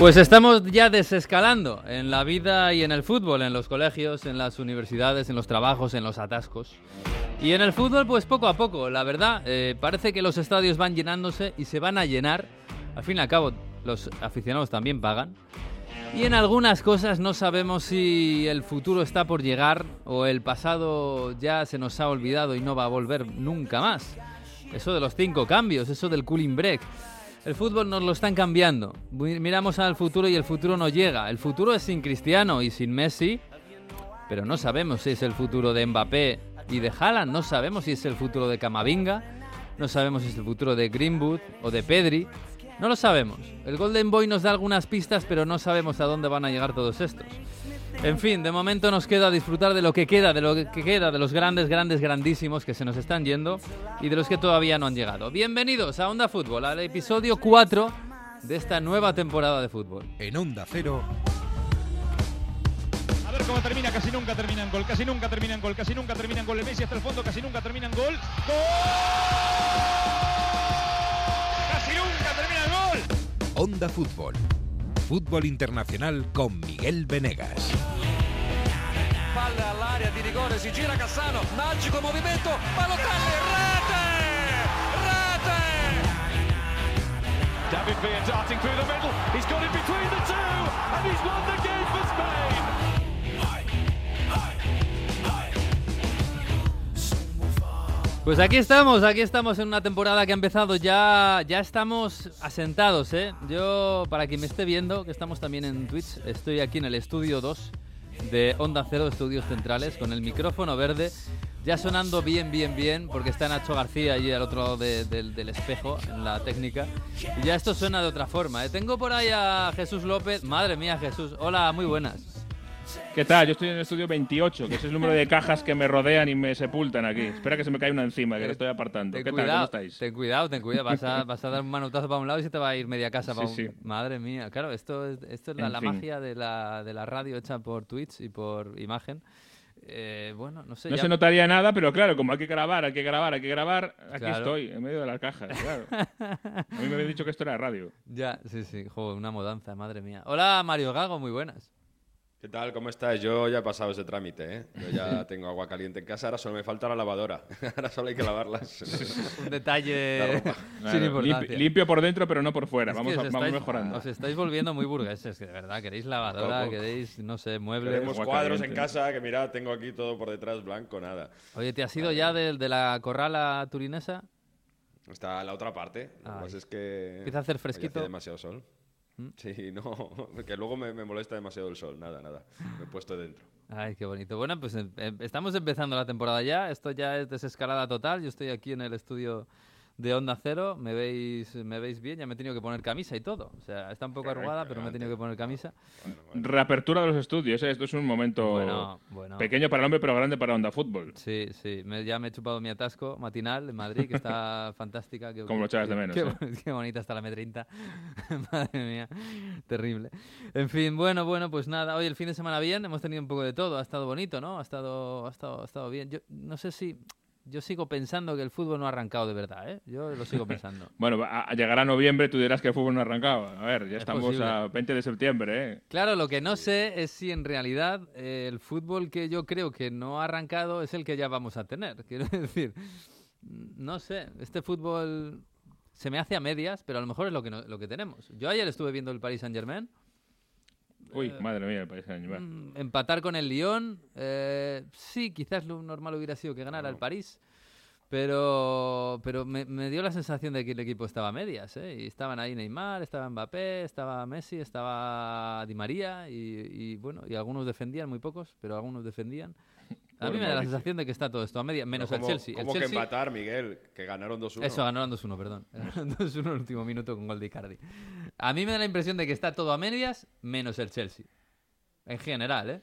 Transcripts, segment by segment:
Pues estamos ya desescalando en la vida y en el fútbol, en los colegios, en las universidades, en los trabajos, en los atascos. Y en el fútbol, pues poco a poco, la verdad, eh, parece que los estadios van llenándose y se van a llenar. Al fin y al cabo, los aficionados también pagan. Y en algunas cosas no sabemos si el futuro está por llegar o el pasado ya se nos ha olvidado y no va a volver nunca más. Eso de los cinco cambios, eso del cooling break. El fútbol nos lo están cambiando. Miramos al futuro y el futuro no llega. El futuro es sin Cristiano y sin Messi, pero no sabemos si es el futuro de Mbappé y de Haaland. No sabemos si es el futuro de Camavinga. No sabemos si es el futuro de Greenwood o de Pedri. No lo sabemos. El Golden Boy nos da algunas pistas, pero no sabemos a dónde van a llegar todos estos. En fin, de momento nos queda disfrutar de lo que queda, de lo que queda, de los grandes, grandes, grandísimos que se nos están yendo y de los que todavía no han llegado. Bienvenidos a Onda Fútbol, al episodio 4 de esta nueva temporada de fútbol. En Onda Cero. A ver cómo termina, casi nunca termina en gol, casi nunca termina en gol, casi nunca termina en gol. Messi hasta el fondo, casi nunca termina en gol. ¡Gol! Casi nunca termina en gol. Onda Fútbol. Fútbol internacional con Miguel Venegas. Palla all'area di rigore, si gira Cassano, magico movimento, Balotelli, rete! Rete! David Villa darting through the middle. He's got it between the two, and he's won Pues aquí estamos, aquí estamos en una temporada que ha empezado ya, ya estamos asentados, ¿eh? Yo, para quien me esté viendo, que estamos también en Twitch, estoy aquí en el estudio 2 de Onda Cero Estudios Centrales con el micrófono verde, ya sonando bien, bien, bien, porque está Nacho García allí al otro lado de- del- del espejo, en la técnica, y ya esto suena de otra forma, ¿eh? Tengo por ahí a Jesús López, madre mía Jesús, hola, muy buenas. ¿Qué tal? Yo estoy en el estudio 28, que es el número de cajas que me rodean y me sepultan aquí. Espera que se me cae una encima, que la estoy apartando. Ten ¿Qué tal? ¿Cómo cuidado, estáis? ten cuidado, ten cuidado. Vas a, vas a dar un manotazo para un lado y se te va a ir media casa para Sí, un... sí. Madre mía, claro, esto es, esto es la, la magia de la, de la radio hecha por Twitch y por imagen. Eh, bueno, no sé. No ya- se notaría nada, pero claro, como hay que grabar, hay que grabar, hay que grabar, aquí Claro. estoy, en medio de las cajas, claro. A mí me habían dicho que esto era radio. Ya, sí, sí, joder, una mudanza, madre mía. Hola, Mario Gago, muy buenas. ¿Qué tal? ¿Cómo estás? Yo ya he pasado ese trámite, ¿eh? Yo ya tengo agua caliente en casa, ahora solo me falta la lavadora. Ahora solo hay que lavarlas. Un detalle La sin importancia. limpi- limpio por dentro, pero no por fuera. Es Vamos, os a- vamos estáis- mejorando. Os estáis volviendo muy burgueses, que de verdad, queréis lavadora, Poco. queréis, no sé, muebles. Tenemos cuadros en caliente. casa que mira, tengo aquí todo por detrás blanco, nada. Oye, ¿te has ido ya del- de, la corrala turinesa? Está la otra parte. Lo que pasa es que... Empieza a hacer hoy hace fresquito. demasiado sol. Sí, no, que luego me, me molesta demasiado el sol. Nada, nada. Me he puesto dentro. Ay, qué bonito. Bueno, pues em- em- estamos empezando la temporada ya. Esto ya es desescalada total. Yo estoy aquí en el estudio de Onda Cero. Me veis, me veis bien. Ya me he tenido que poner camisa y todo. O sea, está un poco arrugada, pero me he tenido que poner camisa. Reapertura de los estudios, ¿eh? esto es un momento Bueno, bueno. pequeño para el hombre, pero grande para Onda Fútbol. Sí, sí. Me- ya me he chupado mi atasco matinal en Madrid, que está fantástica. Como lo echabas de menos, Qué, ¿eh? qué bonita está la M30. Madre mía, terrible. En fin, bueno, bueno, pues nada. Hoy el fin de semana bien, hemos tenido un poco de todo. Ha estado bonito, ¿no? Ha estado, ha estado, ha estado bien. Yo no sé si... Yo sigo pensando que el fútbol no ha arrancado de verdad, ¿eh? Yo lo sigo pensando. Bueno, a, llegar a noviembre tú dirás que el fútbol no ha arrancado. A ver, ya Es estamos posible. a 20 de septiembre, ¿eh? Claro, lo que no sé es si en realidad eh, el fútbol que yo creo que no ha arrancado es el que ya vamos a tener. Quiero decir, no sé, este fútbol se me hace a medias, pero a lo mejor es lo que, no- lo que tenemos. Yo ayer estuve viendo el Paris Saint Uy, madre mía, el país de Año. empatar con el Lyon, eh, sí, quizás lo normal hubiera sido que ganara el París. Pero, pero me, me dio la sensación de que el equipo estaba a medias, ¿eh? Y estaban ahí Neymar, estaba Mbappé, estaba Messi, estaba Di María y, y, bueno, y algunos defendían, muy pocos, pero algunos defendían. A mí me da la sensación de que está todo esto a medias, menos Pero el ¿cómo- Chelsea. El ¿Cómo que Chelsea- empatar, Miguel? Que ganaron 2-1. Eso, ganaron 2-1, perdón. Ganaron 2-1 en el último minuto con gol de Icardi. A mí me da la impresión de que está todo a medias, menos el Chelsea. En general, ¿eh?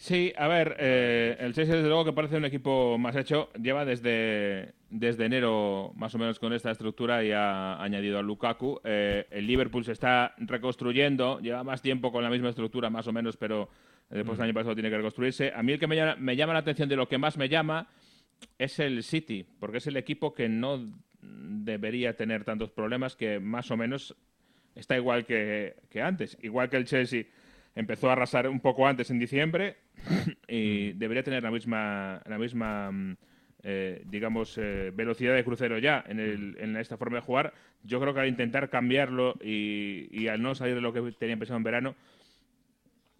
Sí, a ver, eh, el Chelsea desde luego que parece un equipo más hecho. Lleva desde, desde enero más o menos con esta estructura y ha añadido a Lukaku. Eh, el Liverpool se está reconstruyendo, lleva más tiempo con la misma estructura más o menos, pero después del año pasado tiene que reconstruirse. A mí el que me llama, me llama la atención de lo que más me llama es el City, porque es el equipo que no debería tener tantos problemas, que más o menos está igual que, que antes. Igual que el Chelsea empezó a arrasar un poco antes en diciembre y debería tener la misma, la misma mm, eh, digamos, eh, velocidad de crucero ya en, el, en esta forma de jugar. Yo creo que al intentar cambiarlo y, y al no salir de lo que tenían pensado en verano,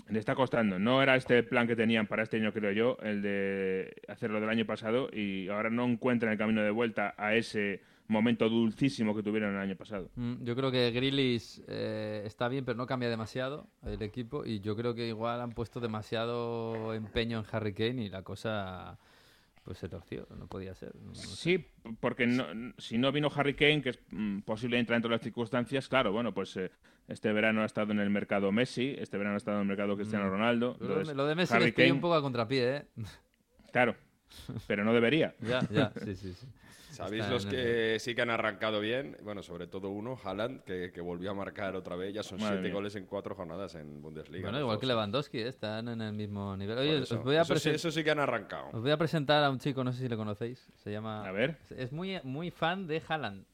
le está costando. No era este plan que tenían para este año, creo yo, el de hacerlo del año pasado y ahora no encuentran el camino de vuelta a ese momento dulcísimo que tuvieron el año pasado. Mm, Yo creo que Grealish eh, está bien, pero no cambia demasiado el equipo. Y yo creo que igual han puesto demasiado empeño en Harry Kane y la cosa pues se torció. No podía ser. no- no sé. Sí, porque no- si no vino Harry Kane, que es mm, posible entrar dentro de las circunstancias, claro, bueno, pues eh, este verano ha estado en el mercado Messi, este verano ha estado en el mercado Cristiano Ronaldo. Lo de- entonces, lo de Messi Harry les Kane, un poco a contrapié, ¿eh? Claro, pero no debería. ya, ya, sí, sí, sí. ¿Sabéis Está los que sí que han arrancado bien? Bueno, sobre todo uno, Haaland, que, que volvió a marcar otra vez. Ya son Madre siete mía. goles en cuatro jornadas en Bundesliga. Bueno, igual dos, que. Lewandowski, ¿eh? están en el mismo nivel. Oye, eso. os voy, a Eso sí- eso sí que han arrancado. os voy a presentar a un chico, no sé si le conocéis. Se llama. A ver. Es muy, muy fan de Haaland.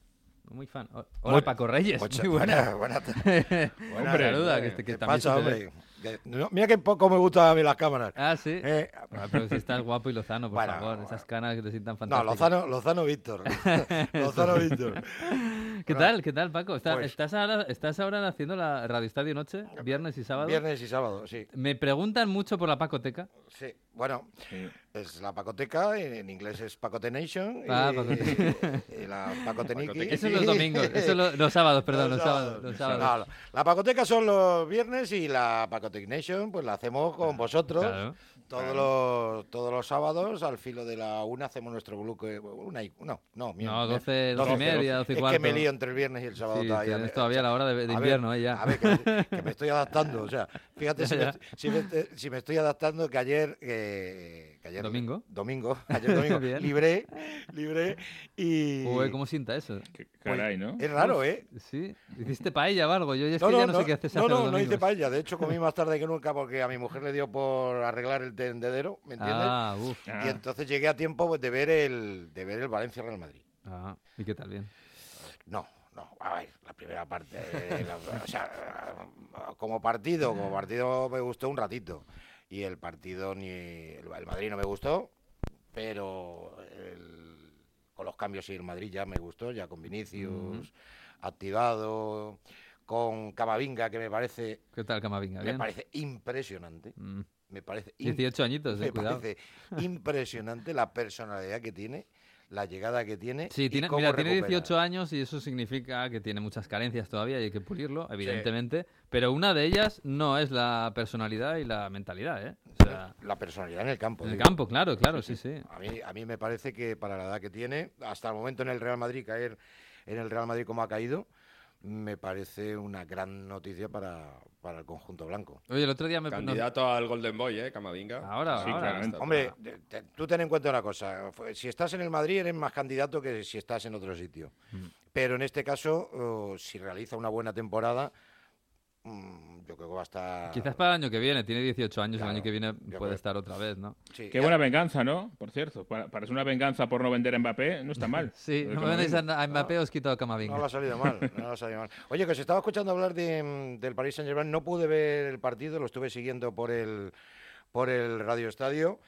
Muy fan. Hola, Paco Reyes. Mucha- muy buena. buena- buena- Hombre, Saluda, que, este- que ¿Qué también pasa, se te ve. hombre? No, mira que poco me gustan a mí las cámaras. Ah, sí. Eh, Ah, pero si estás guapo y Lozano, por Bueno, favor. Esas canas que te sientan no, fantásticas. Lozano, Lozano Víctor. Lozano Víctor. ¿Qué tal? ¿Qué tal, Paco? Está- pues- ¿estás, ahora, ¿Estás ahora haciendo la Radio Estadio Noche? ¿Viernes y sábado? Viernes y sábado, sí. Me preguntan mucho por la Pacoteca. Sí, bueno, Sí. es la pacoteca, en inglés es Pacote Nation. Ah, y, Pacote- y la Pacoteniki. Pacoteca. Eso es los domingos. Eso es lo- los sábados, perdón, los, sábados. los sábados. No, la pacoteca son los viernes y la Pacotec Nation, pues la hacemos con vosotros. Claro. Todos, los, todos los sábados, al filo de la una, hacemos nuestro bloque. Una y, no, no, miento, No, me- 12, 12 y media, 12 y Es cuarto. que me lío entre el viernes y el sábado. Sí, todavía. tienes todavía la hora de, de A ver, invierno, ¿eh? Ya. A ver, que, me- que me estoy adaptando. O sea, fíjate si, Ya, me, si, me, si me estoy adaptando que ayer. eh, que ayer ¿Domingo? Domingo. Ayer domingo. Bien. libré, libré y. Uy, ¿cómo sienta eso? Qué caray, ¿no? Es raro, ¿eh? Sí. ¿Hiciste paella o algo? Yo ya es No, que no, ya no, no, sé qué haces no, hacer no, no hice paella. De hecho, comí más tarde que nunca porque a mi mujer le dio por arreglar el tendedero, ¿me entiendes? Ah, uff. Ah, Y entonces llegué a tiempo pues, de ver el de ver el Valencia Real Madrid. Ah, ¿y qué tal? Bien. No, no, a ver, la primera parte, eh, la- o sea, como partido, como partido me gustó un ratito. Y el partido ni el, el Madrid no me gustó, pero el- con los cambios y el Madrid ya me gustó, ya con Vinicius activado, con Camavinga que me parece ¿Qué tal, Camavinga? me Bien. parece impresionante. Mm. Me parece im- 18 añitos, eh, me cuidado. parece impresionante la personalidad que tiene, la llegada que tiene. Sí, y tiene, cómo mira, tiene recupera. 18 años y eso significa que tiene muchas carencias todavía y hay que pulirlo, evidentemente. Pero una de ellas no es la personalidad y la mentalidad, ¿eh? O sea, La personalidad en el campo. en el campo, claro, claro, sí, sí. A mí, a mí me parece que para la edad que tiene, hasta el momento en el Real Madrid, caer en el Real Madrid como ha caído, me parece una gran noticia para, para el conjunto blanco. Oye, el otro día me... Candidato al Golden Boy, ¿eh? Camavinga. Ahora, Sí, ahora. claramente. Hombre, te- te- tú ten en cuenta una cosa, si estás en el Madrid eres más candidato que si estás en otro sitio. Mm. Pero en este caso, oh, si realiza una buena temporada, yo creo que va a estar... Quizás para el año que viene, tiene 18 años, Claro, el año que viene puede creo. estar otra vez, ¿no? Sí, Qué ya- buena venganza, ¿no? Por cierto, para, para ser una venganza por no vender a Mbappé, no está mal. Sí, Lo no me vendéis a, a Mbappé, os quito a Camavinga. No le ha salido mal, no ha salido mal. Oye, que os estaba escuchando hablar de, mm, del Paris Saint Germain, no pude ver el partido, lo estuve siguiendo por el por el Radio Estadio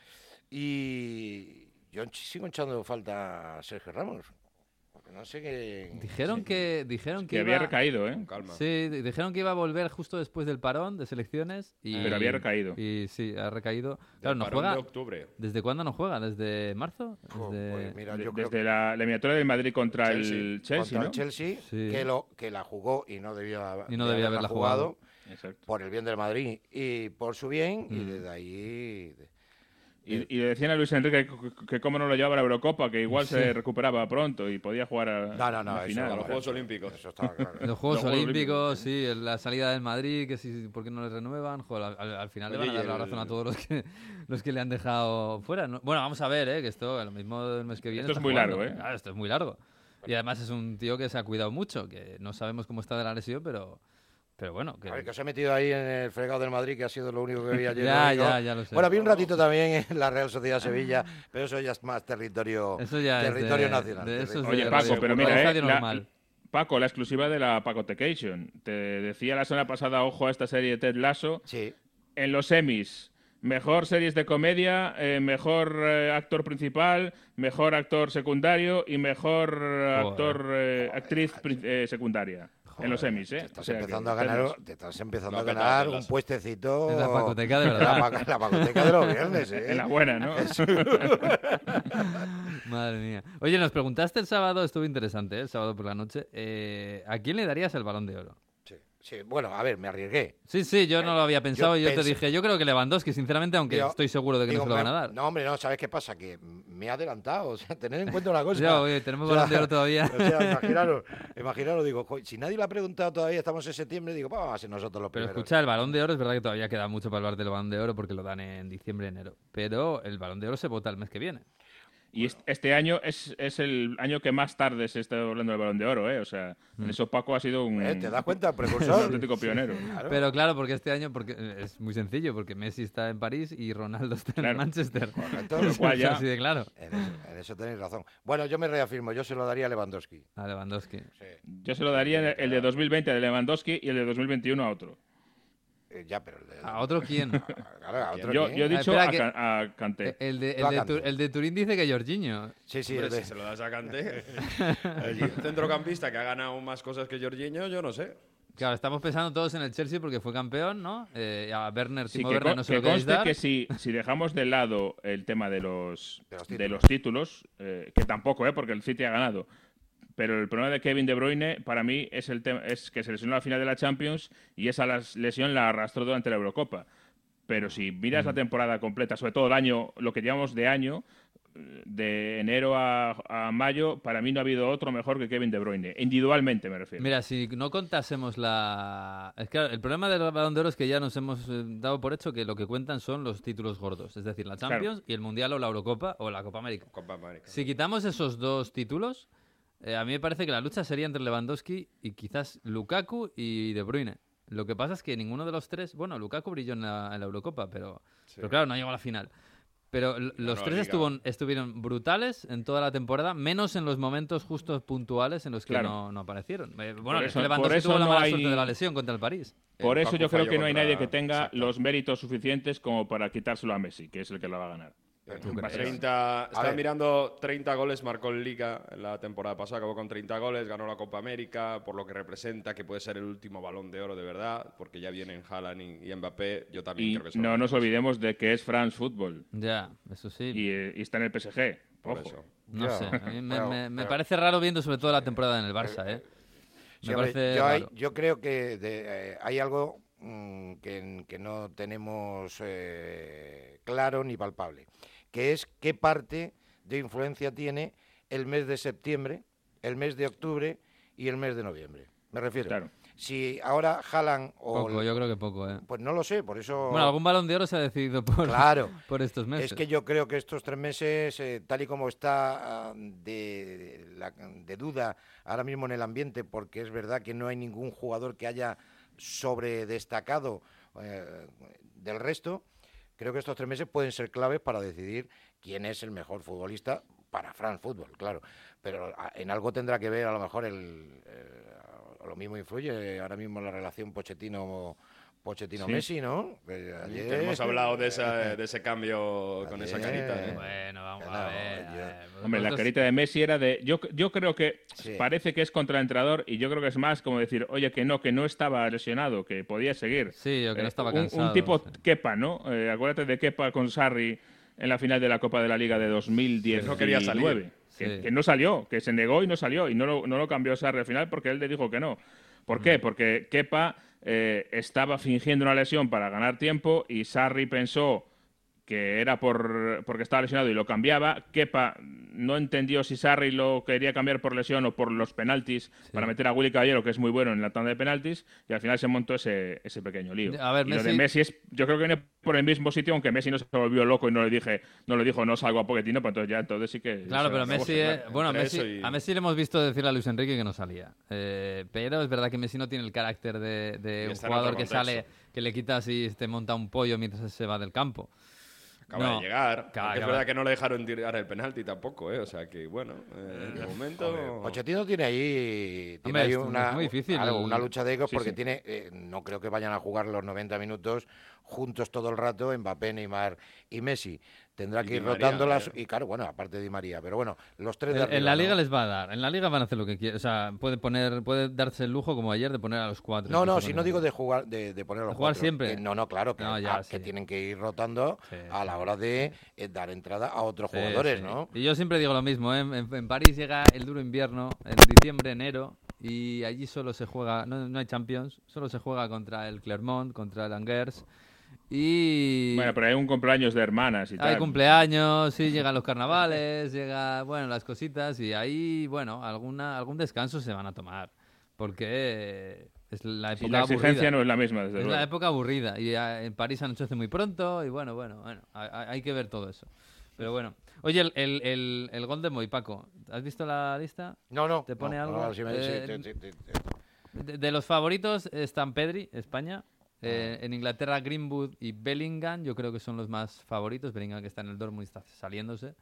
y yo sigo echando falta a Sergio Ramos. No sé qué. Dijeron que, dijeron que, Que había recaído, ¿eh? Calma. Sí, di- dijeron que iba a volver justo después del parón de selecciones. Y, Pero había recaído. Y sí, ha recaído. Del Claro, no parón juega. de octubre. ¿Desde cuándo no juega? ¿Desde marzo? Desde- pues mira, yo creo Desde la, la eliminatoria del Madrid contra el Chelsea. Chelsea, contra ¿no? el Chelsea, Sí. que, lo, que la jugó y no debía, Y no de debía haberla jugado. Exacto. por el bien del Madrid y por su bien, y Mm. desde ahí. de- Y, y le decían a Luis Enrique que, que- que cómo no lo llevaba a la Eurocopa, que igual se recuperaba pronto y podía jugar a No, no, no, la eso final. A no, los Juegos Olímpicos. Eso estaba claro. Los Juegos Los Olímpicos, sí, el- la salida del Madrid, que sí, ¿por qué no le renuevan? Joder, al, al- al final le Oye, van a dar y la el- razón a todos los que, los que le han dejado fuera. ¿no? Bueno, vamos a ver, ¿eh? que esto, lo mismo del mes que viene. Esto es muy jugando. largo, ¿eh? Claro, esto es muy largo. Y además es un tío que se ha cuidado mucho, que no sabemos cómo está de la lesión, pero, pero bueno. Que... A ver, que os he metido ahí en el fregado del Madrid, que ha sido lo único que vi ayer. Ya, ya, ya lo sé. Bueno, vi un ratito también en la Real Sociedad Sevilla, pero eso ya es más territorio, Eso ya es territorio de- nacional. de esos territorio Oye, Paco, pero mira, ¿eh? La-. Paco, la exclusiva de la Pacotecation. Te decía la semana pasada, ojo a esta serie de Ted Lasso. Sí. En los semis, mejor series de comedia, eh, mejor eh, actor principal, mejor actor secundario y mejor actor eh, actriz pri- en los semis, ¿eh? Te estás O sea que empezando a ganar, te estás empezando a ganar un puestecito. En la pacoteca de la verdad. la pacoteca de los viernes, ¿eh? En la buena, ¿no? Madre mía. Oye, nos preguntaste el sábado, estuvo interesante, ¿eh? el sábado por la noche. eh, ¿A quién le darías el balón de oro? Sí, bueno, a ver, me arriesgué. Sí, sí, yo no lo había pensado y yo te dije, yo creo que Lewandowski, sinceramente, aunque estoy seguro de que Digo, no se lo van a dar. No, hombre, no, ¿sabes qué pasa? Que me he adelantado. O sea, tened en cuenta una cosa. Ya, oye, tenemos O sea, balón de oro todavía. O sea, imaginaros, imaginaros, digo, si nadie lo ha preguntado todavía, estamos en septiembre, digo, vamos a ser nosotros los Pero primeros. escucha, el balón de oro es verdad que todavía queda mucho para hablar del balón de oro porque lo dan en diciembre, enero. Pero el balón de oro se vota el mes que viene. Y est- este año es, es el año que más tarde se está hablando del Balón de Oro, ¿eh? O sea, en eso Paco ha sido un, ¿Eh? ¿Te das cuenta? un Precursor. auténtico pionero. Claro. Pero claro, porque este año porque eh, es muy sencillo, porque Messi está en París y Ronaldo está en. Manchester. Correcto. Con lo cual ya- Así de claro. En eso, en eso tenéis razón. Bueno, yo me reafirmo, yo se lo daría a Lewandowski. A Lewandowski. Yo se lo daría el de 2020 de Lewandowski y el de 2021 a otro. Eh, ya, pero el de- ¿A otro quién? Claro, a otro Yo, quién. yo he Ah, dicho espera a, que- a Kanté. El de, el, a de Kanté. Tu- el de Turín dice que Jorginho. Sí, sí, Hombre, el de- si se lo das a Kanté. Un centrocampista que ha ganado más cosas que Jorginho, yo no sé. Claro, estamos pensando todos en el Chelsea porque fue campeón, ¿no? Eh, a Werner, Sí, Timo que, Werner no se que lo queréis conste dar. que si, si dejamos de lado el tema de los, De los de títulos. los títulos, eh, que tampoco, ¿eh? porque el City ha ganado, pero el problema de Kevin De Bruyne para mí es, el tema- es que se lesionó a la final de la Champions y esa lesión la arrastró durante la Eurocopa. Pero si miras Mm. la temporada completa, sobre todo el año, lo que llevamos de año, de enero a, a mayo, para mí no ha habido otro mejor que Kevin De Bruyne, individualmente me refiero. Mira, si no contásemos la... Es que el problema del Balón de Oro es que ya nos hemos eh, dado por hecho que lo que cuentan son los títulos gordos, es decir, la Claro. Champions y el Mundial o la Eurocopa o la Copa América. Copa América. Si quitamos esos dos títulos, eh, a mí me parece que la lucha sería entre Lewandowski y quizás Lukaku y De Bruyne. Lo que pasa es que ninguno de los tres, bueno, Lukaku brilló en la, en la Eurocopa, pero, pero claro, no llegó a la final. Pero los no, tres estuvo- estuvieron brutales en toda la temporada, menos en los momentos justos puntuales en los que Claro. no, no aparecieron. Eh, bueno, es eso- Lewandowski por eso tuvo la mala hay- suerte de la lesión contra el París. Por El eso yo creo que no hay nadie que tenga Exacto. los méritos suficientes como para quitárselo a Messi, que es el que la va a ganar. ¿Tú crees? 30, estaba mirando 30 goles, marcó en Liga en la temporada pasada, acabó con 30 goles, ganó la Copa América, por lo que representa que puede ser el último balón de oro de verdad, porque ya vienen Haaland y, y Mbappé, yo también Y creo que no nos olvidemos de que es France Football Ya, eso sí. y, eh, y está en el PSG. Por Ojo. eso. No sé, a mí me, me- me pero- parece raro viendo sobre todo la temporada en el Barça, ¿eh? Sí, Me hombre, parece yo, hay- raro. yo creo que de- eh, hay algo mm, que, que no tenemos eh, claro ni palpable, que es qué parte de influencia tiene el mes de septiembre, el mes de octubre y el mes de noviembre. Me refiero. Claro. Si ahora jalan o... Poco, yo creo que poco, ¿eh? Pues no lo sé, por eso... Bueno, algún balón de oro se ha decidido por, Claro. por estos meses. Es que yo creo que estos tres meses, eh, tal y como está ah, de, duda ahora mismo en el ambiente, porque es verdad que no hay ningún jugador que haya sobredestacado eh, del resto, creo que estos tres meses pueden ser claves para decidir quién es el mejor futbolista para France Football, claro. Pero en algo tendrá que ver, a lo mejor, el, eh, lo mismo influye ahora mismo la relación Pochettino. Pochettino Messi, ¿no? Ayer- hemos hablado de, esa- de ese cambio con esa carita. ¿eh? Bueno, vamos a ver. yo- a ver, Hombre, la carita de Messi era de. Yo, yo creo que Sí. parece que es contra el entrenador y yo creo que es más como decir, oye, que no, que no estaba lesionado, que podía seguir. Sí, o que no Eh, estaba cansado. Un, tipo sí. Kepa, ¿no? Eh, acuérdate de Kepa con Sarri en la final de la Copa de la Liga de 2019. Que no quería salir. Que, Sí. que no salió, que se negó y no salió. Y no lo, no lo cambió Sarri al final porque él le dijo que no. ¿Por Mm. qué? Porque Kepa eh, estaba fingiendo una lesión para ganar tiempo y Sarri pensó que era por porque estaba lesionado y lo cambiaba. Kepa no entendió si Sarri lo quería cambiar por lesión o por los penaltis para meter a Willy Caballero, que es muy bueno en la tanda de penaltis, y al final se montó ese, ese pequeño lío. A ver, y lo de Messi- es, yo creo que viene por el mismo sitio, aunque Messi no se volvió loco y no le dije, no le dijo no salgo a Pochettino, pues entonces ya entonces sí que. Claro, se pero Messi, claro. eh, bueno, a Messi, eso y- a Messi le hemos visto decirle a Luis Enrique que no salía. Eh, pero es verdad que Messi no tiene el carácter de, de un jugador que sale, que le quitas y te monta un pollo mientras se va del campo. Acaba No, de llegar. acaba- es acaba- verdad que no le dejaron tirar el penalti tampoco, ¿eh? O sea que, bueno, eh, de momento... Pochettino tiene ahí, tiene Hombre, ahí es una, muy difícil. una lucha de egos Sí, porque sí. tiene, eh, no creo que vayan a jugar los 90 minutos juntos todo el rato Mbappé, Neymar y Messi. Tendrá que ir María, rotándolas eh. y claro, bueno, aparte de Di María, pero bueno, los tres de En, en la arriba, liga ¿no? les va a dar. En la liga van a hacer lo que quieren. O sea, puede poner, puede darse el lujo como ayer de poner a los cuatro. No, no, si no digo de jugar, de, de poner a los jugar cuatro, siempre. que no, no, claro, que, No, ya, ah, que tienen que ir rotando Sí, a la hora de eh, dar entrada a otros Sí, jugadores. ¿no? Y yo siempre digo lo mismo, ¿eh? en, en París llega el duro invierno, en diciembre, enero, y allí solo se juega, no, no hay Champions, solo se juega contra el Clermont, contra el Angers, y Bueno, pero hay un cumpleaños de hermanas y hay tal. cumpleaños, sí, llegan los carnavales, llega, bueno, las cositas, y ahí, bueno, alguna, algún descanso se van a tomar, porque es la Sí, época la exigencia aburrida. no es la misma, desde Es luego. la época aburrida y ah, en París anochece muy pronto y bueno, bueno, bueno, hay, hay- hay que ver todo eso. Pero bueno, oye, el, el, el, el gol de Moy, Paco, ¿has visto la lista? No, no. ¿Te pone no, algo? no, sí me- sí, Eh, sí, sí, sí, sí. De, de los favoritos están Pedri, España. Eh, en Inglaterra, Greenwood y Bellingham, yo creo que son los más favoritos. Bellingham que está en el Dortmund y está saliéndose.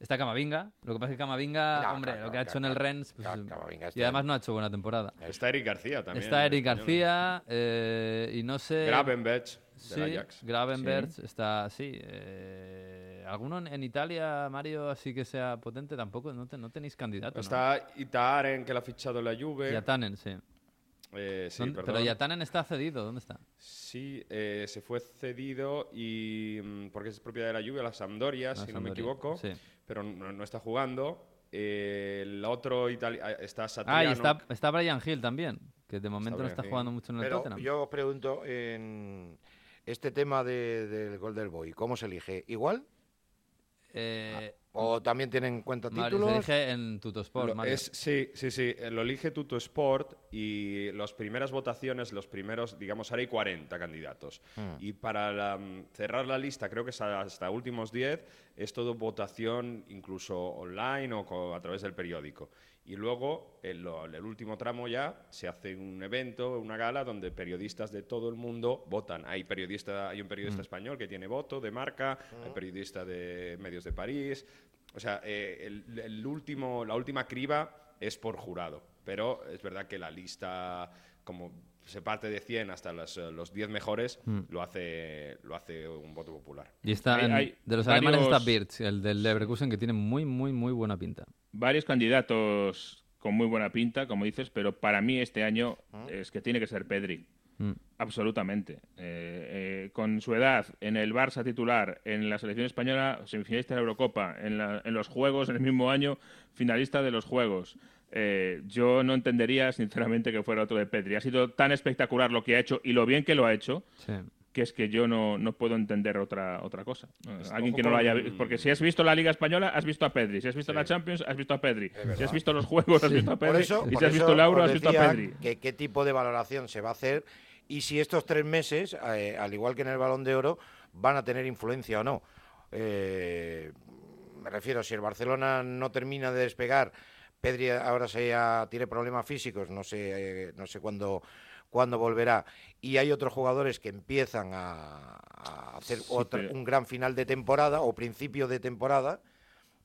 Está Camavinga. Lo que pasa es que Camavinga, No, hombre, lo que ha hecho en el. Rennes, pues, y además no ha hecho buena temporada. Está Eric García también. Está Eric. García eh, y no sé... Gravenberch, Sí, Ajax. Gravenberch está, sí. eh, ¿Alguno en, en Italia, Mario, así que sea potente? Tampoco, no, te- no tenéis candidato. Está Itaren, que lo ha fichado la Juve. Yatanen, sí. Eh, sí, ¿Dónde- perdón. Pero Yatanen está cedido, ¿dónde está? Sí, eh, se fue cedido y mm, porque es propiedad de la Juve, la Sampdoria, La si no me equivoco, sí. pero no, no está jugando. Eh, el otro italiano está Ah, Satriano. y está, está Brian Hill también, que de momento no está Hill. jugando mucho en el Pero Tottenham. yo os pregunto, en este tema de- del gol del Boy, ¿cómo se elige? ¿Igual? Eh, ¿O también tienen en cuenta títulos? se dije en Tutosport, Mario. es, sí, sí, sí. eh, Lo elige Tuto Sport y las primeras votaciones, los primeros, digamos, ahora hay 40 candidatos. Hmm. Y para la, mm, cerrar la lista, creo que es hasta últimos 10, es todo votación incluso online o a través del periódico. Y luego, el, lo- el último tramo ya, se hace un evento, una gala, donde periodistas de todo el mundo votan. Hay, periodista, hay un periodista español que tiene voto de marca, hay periodista de medios de París. O sea, eh, el, el último, la última criba es por jurado. Pero es verdad que la lista, como se parte de 100 hasta los, eh, los 10 mejores, lo, hace, lo hace un voto popular. Y está Hay- en- hay de los alemanes está varios- Birch, el del Leverkusen, que tiene muy, muy, muy buena pinta. varios candidatos con muy buena pinta, como dices, pero para mí este año es que tiene que ser Pedri. Mm. Absolutamente. Eh, eh, con su edad, en el Barça titular, en la selección española, semifinalista de la Eurocopa, en, la- en los Juegos, en el mismo año, finalista de los Juegos. Eh, yo no entendería, sinceramente, que fuera otro de Pedri. Ha sido tan espectacular lo que ha hecho y lo bien que lo ha hecho, Sí. que es que yo no, no puedo entender otra, otra cosa. Eh, Pues Alguien que no lo haya visto. Porque si has visto la Liga Española, has visto a Pedri. Si has visto Sí. la Champions, has visto a Pedri. Si has visto los Juegos, has visto a Pedri. Por eso, y si has visto el Euro, has visto a Pedri. que qué tipo de valoración se va a hacer y si estos tres meses, eh, al igual que en el Balón de Oro, van a tener influencia o no. Eh, me refiero, si el Barcelona no termina de despegar, Pedri ahora se ya tiene problemas físicos, no sé, eh, no sé cuándo cuándo volverá. Y hay otros jugadores que empiezan a, a hacer otra- pero- un gran final de temporada o principio de temporada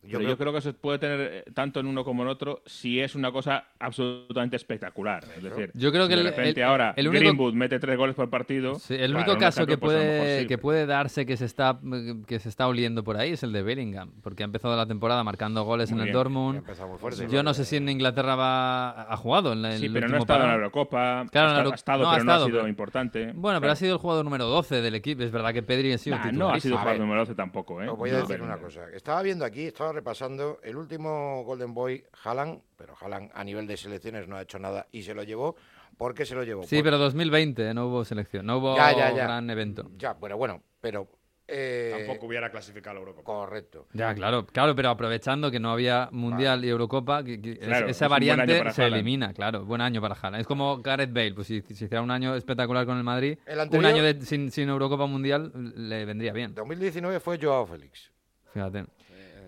Yo, creo, yo creo que se puede tener eh, tanto en uno como en otro si es una cosa absolutamente espectacular. Es decir, Yo creo que de el- repente el- ahora el único- Greenwood mete tres goles por partido. Sí, el claro, único un caso que pues puede, sí, que pero- puede darse que se está que se está oliendo por ahí es el de Bellingham, porque ha empezado la temporada marcando goles Muy en el bien. Dortmund. empezado muy fuerte. Yo no sé si en Inglaterra va ha jugado en la- en Sí, el pero no ha estado en la. Eurocopa. Claro, ha, ha estado, no, ha pero no estado, ha sido pero- importante. Bueno, pero Claro. ha sido el jugador número 12 del equipo. Es verdad que Pedri ha sido Nah, titular. no ha sido A jugador número 12 tampoco, ¿eh? Os voy a No, decir pero- una cosa. Estaba viendo aquí, estaba repasando el último Golden Boy, Haaland, pero Haaland a nivel de selecciones no ha hecho nada y se lo llevó. ¿Por qué se lo llevó? Sí, Por- pero 2020 no hubo selección, no hubo Ya, ya, ya. gran evento. Ya, bueno, bueno, pero... eh, Tampoco hubiera clasificado a la Eurocopa. Correcto. Ya, claro, claro, pero aprovechando que no había Mundial y Eurocopa, que- que Claro, esa es variante se Haaland. elimina, claro, buen año para Haaland. Es como Gareth Bale, pues si, si hiciera un año espectacular con el Madrid, El un año de- sin, sin Eurocopa Mundial le vendría bien, 2019 fue Joao Félix, fíjate.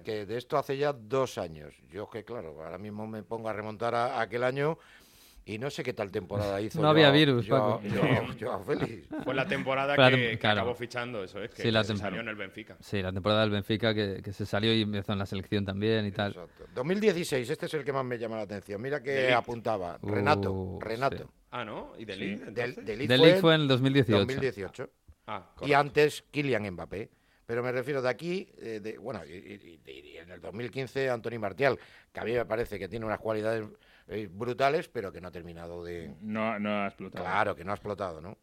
Que de esto hace ya dos años. Yo que, claro, ahora mismo me pongo a remontar a, a aquel año Y no sé qué tal temporada hizo. No había virus, Paco. Joao Félix. Fue la temporada Fue la que, tem- que claro. acabó fichando, eso es, que, Sí, la que se salió en el Benfica. Sí, la temporada del Benfica que, que se salió y empezó en la selección también y tal. Exacto. 2016, este es el que más me llama la atención. Mira que apuntaba. Renato, Uh, Renato. sí. Ah, ¿no? ¿Y de Sí. Fue, fue en el 2018. 2018. Ah, Y antes Kylian Mbappé. Pero me refiero de aquí, eh, de, bueno, y, y- y- y en el 2015 Anthony Martial, que a mí me parece que tiene unas cualidades eh, brutales, pero que no ha terminado de... No, no ha explotado. Claro, que no ha explotado, ¿no?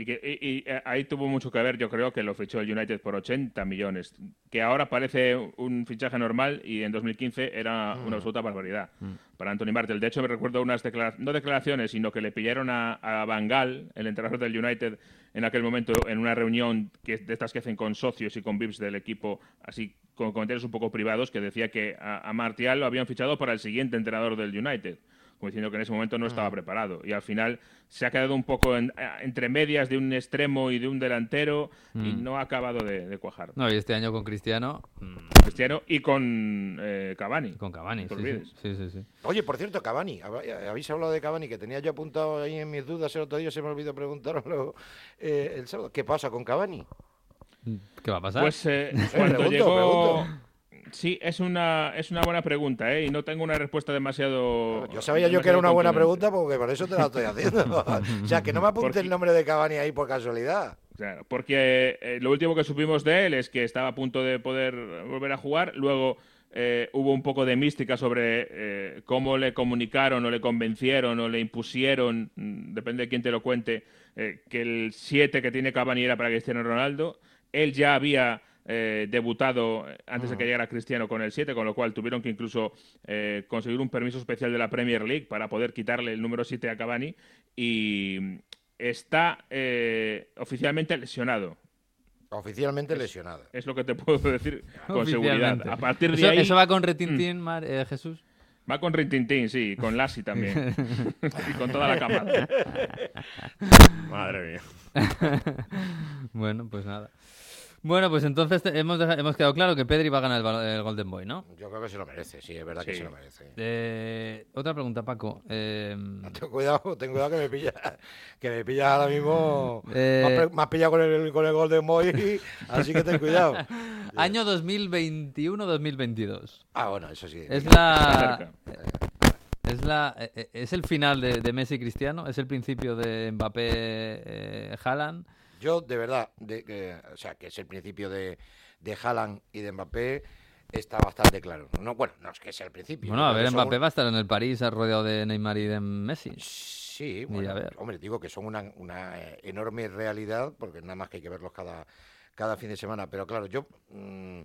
Y, que, y- y, eh, ahí tuvo mucho que ver, yo creo, que lo fichó el United por 80 millones, que ahora parece un fichaje normal y en 2015 era una absoluta barbaridad para Anthony Martel. De hecho, me recuerdo unas declaraciones, no declaraciones, sino que le pillaron a, a Van Gaal, el entrenador del United, en aquel momento en una reunión que, de estas que hacen con socios y con VIPs del equipo, así con comentarios un poco privados, que decía que a, a Martial lo habían fichado para el siguiente entrenador del United como diciendo que en ese momento no estaba preparado. Y al final se ha quedado un poco en- a- entre medias de un extremo y de un delantero y no ha acabado de, de cuajar. No, y este año con Cristiano, mm, Cristiano y con eh, Cavani. con Cavani. No Sí, sí, olvides. sí, sí, sí. Oye, por cierto, Cavani, hab- habéis hablado de Cavani, que tenía yo apuntado ahí en mis dudas el otro día, se me olvidó preguntarlo eh, el sábado. ¿Qué pasa con Cavani? ¿Qué va a pasar? Pues eh, cuando pregunto, llegó... Sí, es una, es una buena pregunta, ¿eh? Y no tengo una respuesta demasiado... Yo sabía yo que era una buena pregunta porque por eso te la estoy haciendo. o sea, que no me apunte Porque- el nombre de Cavani ahí por casualidad. Claro, porque eh, lo último que supimos de él es que estaba a punto de poder volver a jugar. Luego eh, hubo un poco de mística sobre eh, cómo le comunicaron o le convencieron o le impusieron, mm, depende de quién te lo cuente, eh, que el 7 que tiene Cavani era para Cristiano Ronaldo. Él ya había eh, debutado eh, antes de que llegara Cristiano con el 7, con lo cual tuvieron que incluso eh, conseguir un permiso especial de la Premier League para poder quitarle el número 7 a Cavani. Y está eh, oficialmente lesionado. Oficialmente lesionado. Es lo que te puedo decir con seguridad. A partir de eso, ahí eso va con retintín, Mar- eh, Jesús. va con Rintintín, sí, con Lassi también. y con toda la camada. Madre mía. bueno, pues nada. Bueno, pues entonces te- hemos, hemos quedado claro que Pedri va a ganar el, Golden Boy, ¿no? Yo creo que se lo merece, sí, es verdad que se lo merece. Eh, otra pregunta, Paco. Eh, Ten cuidado, ten cuidado que me pilla, que me pilla ahora mismo. Eh. Me has pillado con el, con el Golden Boy, así que ten cuidado. año 2021-2022. Ah, bueno, eso sí. Es la... cerca. Es, la, eh, eh, es el final de, de Messi y Cristiano, es el principio de Mbappé eh, Haaland. Yo, de verdad, de, que- o sea, que es el principio de, de Haaland y de Mbappé, está bastante claro. No, bueno, no es que sea el principio. Bueno, a ver, son Mbappé va a estar en el París rodeado de Neymar y de Messi. Sí, bueno, a ver. hombre, digo que son una, una, eh, enorme realidad, porque nada más que hay que verlos cada, cada fin de semana. Pero claro, yo mm,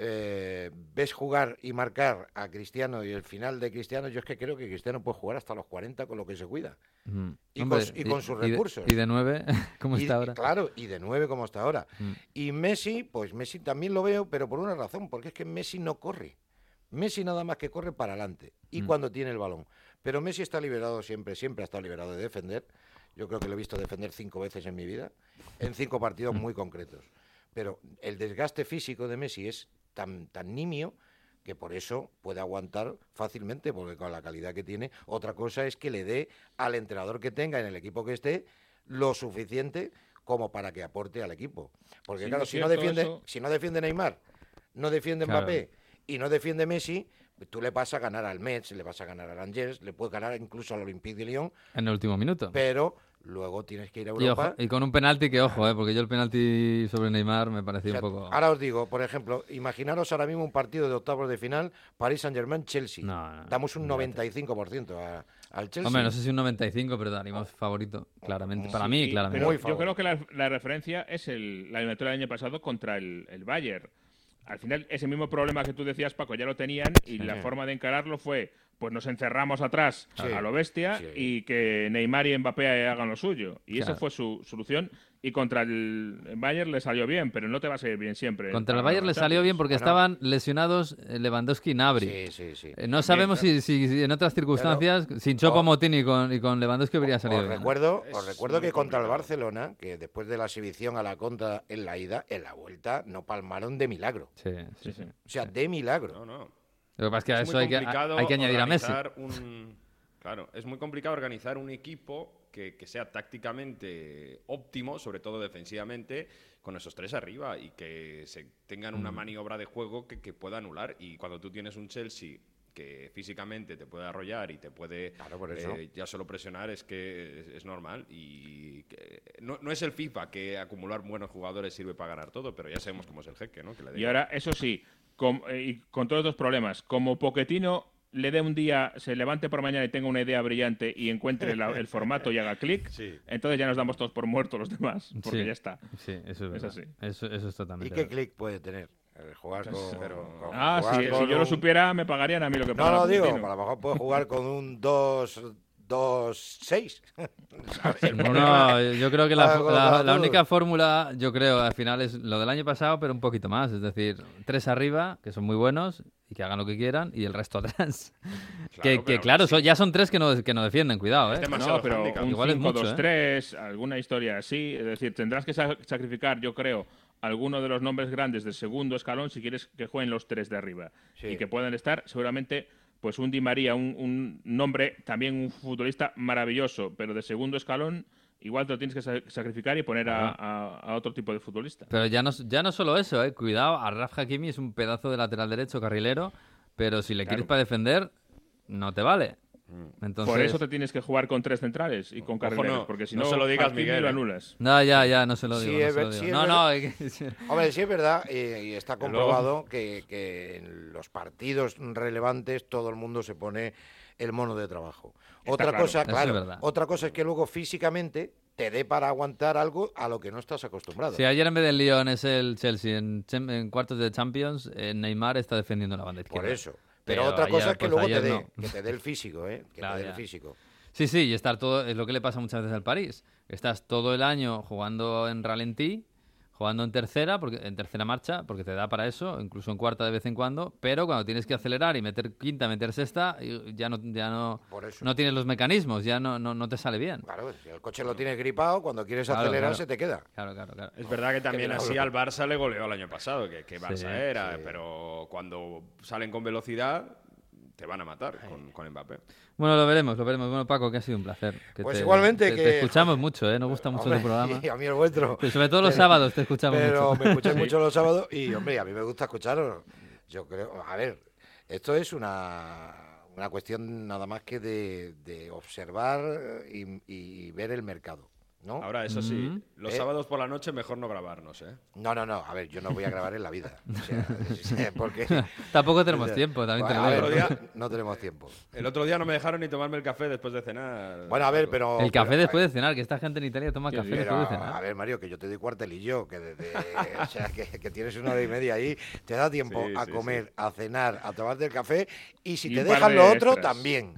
eh, ves jugar y marcar a Cristiano y el final de Cristiano, yo es que creo que Cristiano puede jugar hasta los 40 con lo que se cuida. Y con su- y con sus recursos. Y de, nueve, ¿cómo Y- está ahora? Claro, y de nueve como hasta ahora. Mm. Y Messi, pues Messi también lo veo, pero por una razón, porque es que Messi no corre. Messi nada más que corre para adelante y Mm. cuando tiene el balón. Pero Messi está liberado siempre, siempre ha estado liberado de defender. Yo creo que lo he visto defender cinco veces en mi vida, en cinco partidos Mm. muy concretos. Pero el desgaste físico de Messi es tan, tan nimio que por eso puede aguantar fácilmente, porque con la calidad que tiene, otra cosa es que le dé al entrenador que tenga en el equipo que esté lo suficiente como para que aporte al equipo. Porque Sí, claro, si no defiende, eso. si no defiende Neymar, no defiende Claro. Mbappé y no defiende Messi, tú le vas a ganar al Metz, le vas a ganar al Angers, le puedes ganar incluso al Olympique de Lyon, En el último minuto. pero luego tienes que ir a Y, Europa. ojo- y con un penalti que, ojo, eh, porque yo el penalti sobre Neymar me parecía O sea, un poco... Ahora os digo, por ejemplo, imaginaros ahora mismo un partido de octavos de final, Paris Saint-Germain-Chelsea. No, no, Damos un olvídate. 95% a- al Chelsea. Hombre, no sé si un 95, pero daríamos favorito, claramente. Para mí, Sí, claramente. pero yo creo que la, la referencia es el, la eliminatoria del año pasado contra el, el Bayern. Al final, ese mismo problema que tú decías, Paco, ya lo tenían y la forma de encararlo fue, pues nos encerramos atrás Sí. a lo bestia Sí. y que Neymar y Mbappé hagan lo suyo. Y esa Claro. fue su solución. Y contra el Bayern le salió bien, pero no te va a salir bien siempre. Contra el Bayern le salió bien porque Bueno. estaban lesionados Lewandowski y Nabri. Sí, sí, sí. Eh, No sabemos si, si- si en otras circunstancias, sin Chopo Motín y con, y con Lewandowski hubiera salido Os bien. recuerdo, Es os recuerdo que contra el. Barcelona, que después de la exhibición a la contra en la ida, en la vuelta no palmaron de milagro. Sí, sí, sí. O sea, de milagro. No, no. Lo que pasa es que a Es eso muy hay que, complicado hay que añadir a Messi. Un, Claro, es muy complicado organizar un equipo que, que sea tácticamente óptimo, sobre todo defensivamente, con esos tres arriba y que se tengan Mm. una maniobra de juego que, que pueda anular. Y cuando tú tienes un Chelsea que físicamente te puede arrollar y te puede Claro, por eso. eh, ya solo presionar es que es, es normal y que- no, no es el FIFA que acumular buenos jugadores sirve para ganar todo, pero ya sabemos cómo es el jeque, ¿no? Que le Y ahora, eso sí, con, eh, y con todos los problemas, como Poquetino le dé un día, se levante por mañana y tenga una idea brillante y encuentre la- el formato y haga clic, Sí. entonces ya nos damos todos por muertos los demás, porque Sí. ya está. Sí, eso es Es verdad. así. Eso, eso es ¿Y qué clic puede tener? El jugar con. con- Ah, jugar si, con si yo lo supiera, me pagarían a mí lo que No, no, digo, a lo mejor puede jugar con un 2-6. No, yo creo que la, la- la única fórmula, yo creo, al final es lo del año pasado, pero un poquito más. Es decir, tres arriba, que son muy buenos y que hagan lo que quieran, y el resto atrás. que, que, pero claro, aún son- ya son tres que no, que no defienden, cuidado, Es ¿eh? demasiado No, pero un Igual es mucho, ¿eh? 5-2-3, alguna historia así. Es decir, tendrás que sa- sacrificar, yo creo, alguno de los nombres grandes del segundo escalón si quieres que jueguen los tres de arriba. Sí. Y que puedan estar, seguramente, pues un Di María, un, un nombre, también un futbolista maravilloso, pero de segundo escalón, igual te lo tienes que sa- sacrificar y poner a, a- a otro tipo de futbolista. Pero ya no, ya no solo eso, ¿eh? Cuidado, a Raf Hakimi es un pedazo de lateral derecho, carrilero, pero si le Claro. quieres para defender, no te vale. Entonces, Por eso te tienes que jugar con tres centrales y con carrileros, no, porque si no no, se lo digas, Miguel, lo ¿eh? anulas. No, ya, ya, no se lo Sí, digo. no, es se lo ver- digo. sí, es no, verdad. no, es que- Hombre, sí es verdad y está luego- comprobado que, que en los partidos relevantes todo el mundo se pone el mono de trabajo. otra claro. cosa, es claro, verdad. otra cosa es que luego físicamente te dé para aguantar algo a lo que no estás acostumbrado. Si ayer en vez del Lyon es el Chelsea en cuartos de Champions, eh, Neymar está defendiendo la banda izquierda. Por eso. Pero, Pero otra cosa ayer, es que pues luego te dé, no. que te dé el físico, ¿eh? Que Claro, te dé el físico. Sí, sí, y estar todo, es lo que le pasa muchas veces al París. Estás todo el año jugando en ralentí, jugando en tercera, porque en tercera marcha, porque te da para eso, incluso en cuarta de vez en cuando, pero cuando tienes que acelerar y meter quinta, meter sexta, ya no, ya no, Por eso. no tienes los mecanismos, ya no, no, no te sale bien. Claro, si el coche lo tienes gripado, cuando quieres Claro, acelerar claro. se te queda. Claro, claro, claro. Es verdad que también así al Barça le goleó el año pasado, que, que Barça Sí, era, sí. pero cuando salen con velocidad te van a matar con, con Mbappé. Bueno, lo veremos, lo veremos. Bueno, Paco, que ha sido un placer. Que Pues te- igualmente te, que- te escuchamos mucho, ¿eh? Nos gusta mucho Hombre, tu programa. Y a mí el vuestro. Pero sobre todo los Pero- sábados te escuchamos Pero mucho. me escucháis mucho los sábados y, hombre, a mí me gusta escucharos. Yo creo, a ver, esto es una, una cuestión nada más que de, de observar y, y ver el mercado, ¿no? Ahora, eso sí, Mm. los Eh. sábados por la noche mejor no grabarnos, ¿eh? No, no, no, a ver, yo no voy a grabar en la vida. O sea, porque... Tampoco tenemos tiempo, también te lo Bueno, a digo. ver, no tenemos tiempo. El otro día no me dejaron ni tomarme el café después de cenar. Bueno, a ver, pero... El café pero- después de cenar, que esta gente en Italia toma café Pero, después de cenar. a ver, Mario, que yo te doy cuartelillo, que, desde, o sea, que, que tienes una hora y media ahí, te da tiempo Sí, a sí, comer, a cenar, a tomarte el café, y si Y te dejan de lo otro, extras. también.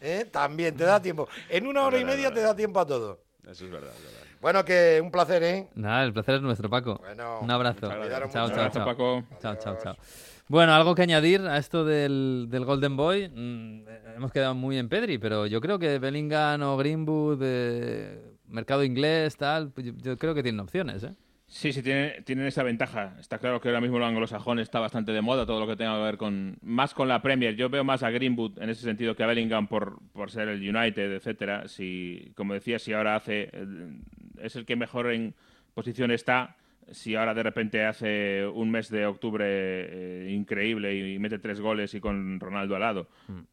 ¿Eh? También te da tiempo. En una hora y media te da tiempo a todo. Eso es verdad, es verdad. Bueno, que un placer, ¿eh? Nada, el placer es nuestro, Paco. Bueno, un abrazo. Chao, Un chao, abrazo, chao. Paco. Chao, chao, chao. Bueno, algo que añadir a esto del, del Golden Boy. Mm, hemos quedado muy en Pedri, pero yo creo que Bellingham o Greenwood, eh, mercado inglés, tal, yo, yo creo que tienen opciones, ¿eh? Sí, sí, tienen, esa ventaja. Está claro que ahora mismo lo anglosajón está bastante de moda, todo lo que tenga que ver con. Más con la Premier. Yo veo más a Greenwood en ese sentido que a Bellingham por, por ser el United, etcétera. Si, como decía, si ahora hace. eh, Es el que mejor en posición está. Si ahora de repente hace un mes de octubre eh, increíble y, mete tres goles y con Ronaldo al lado.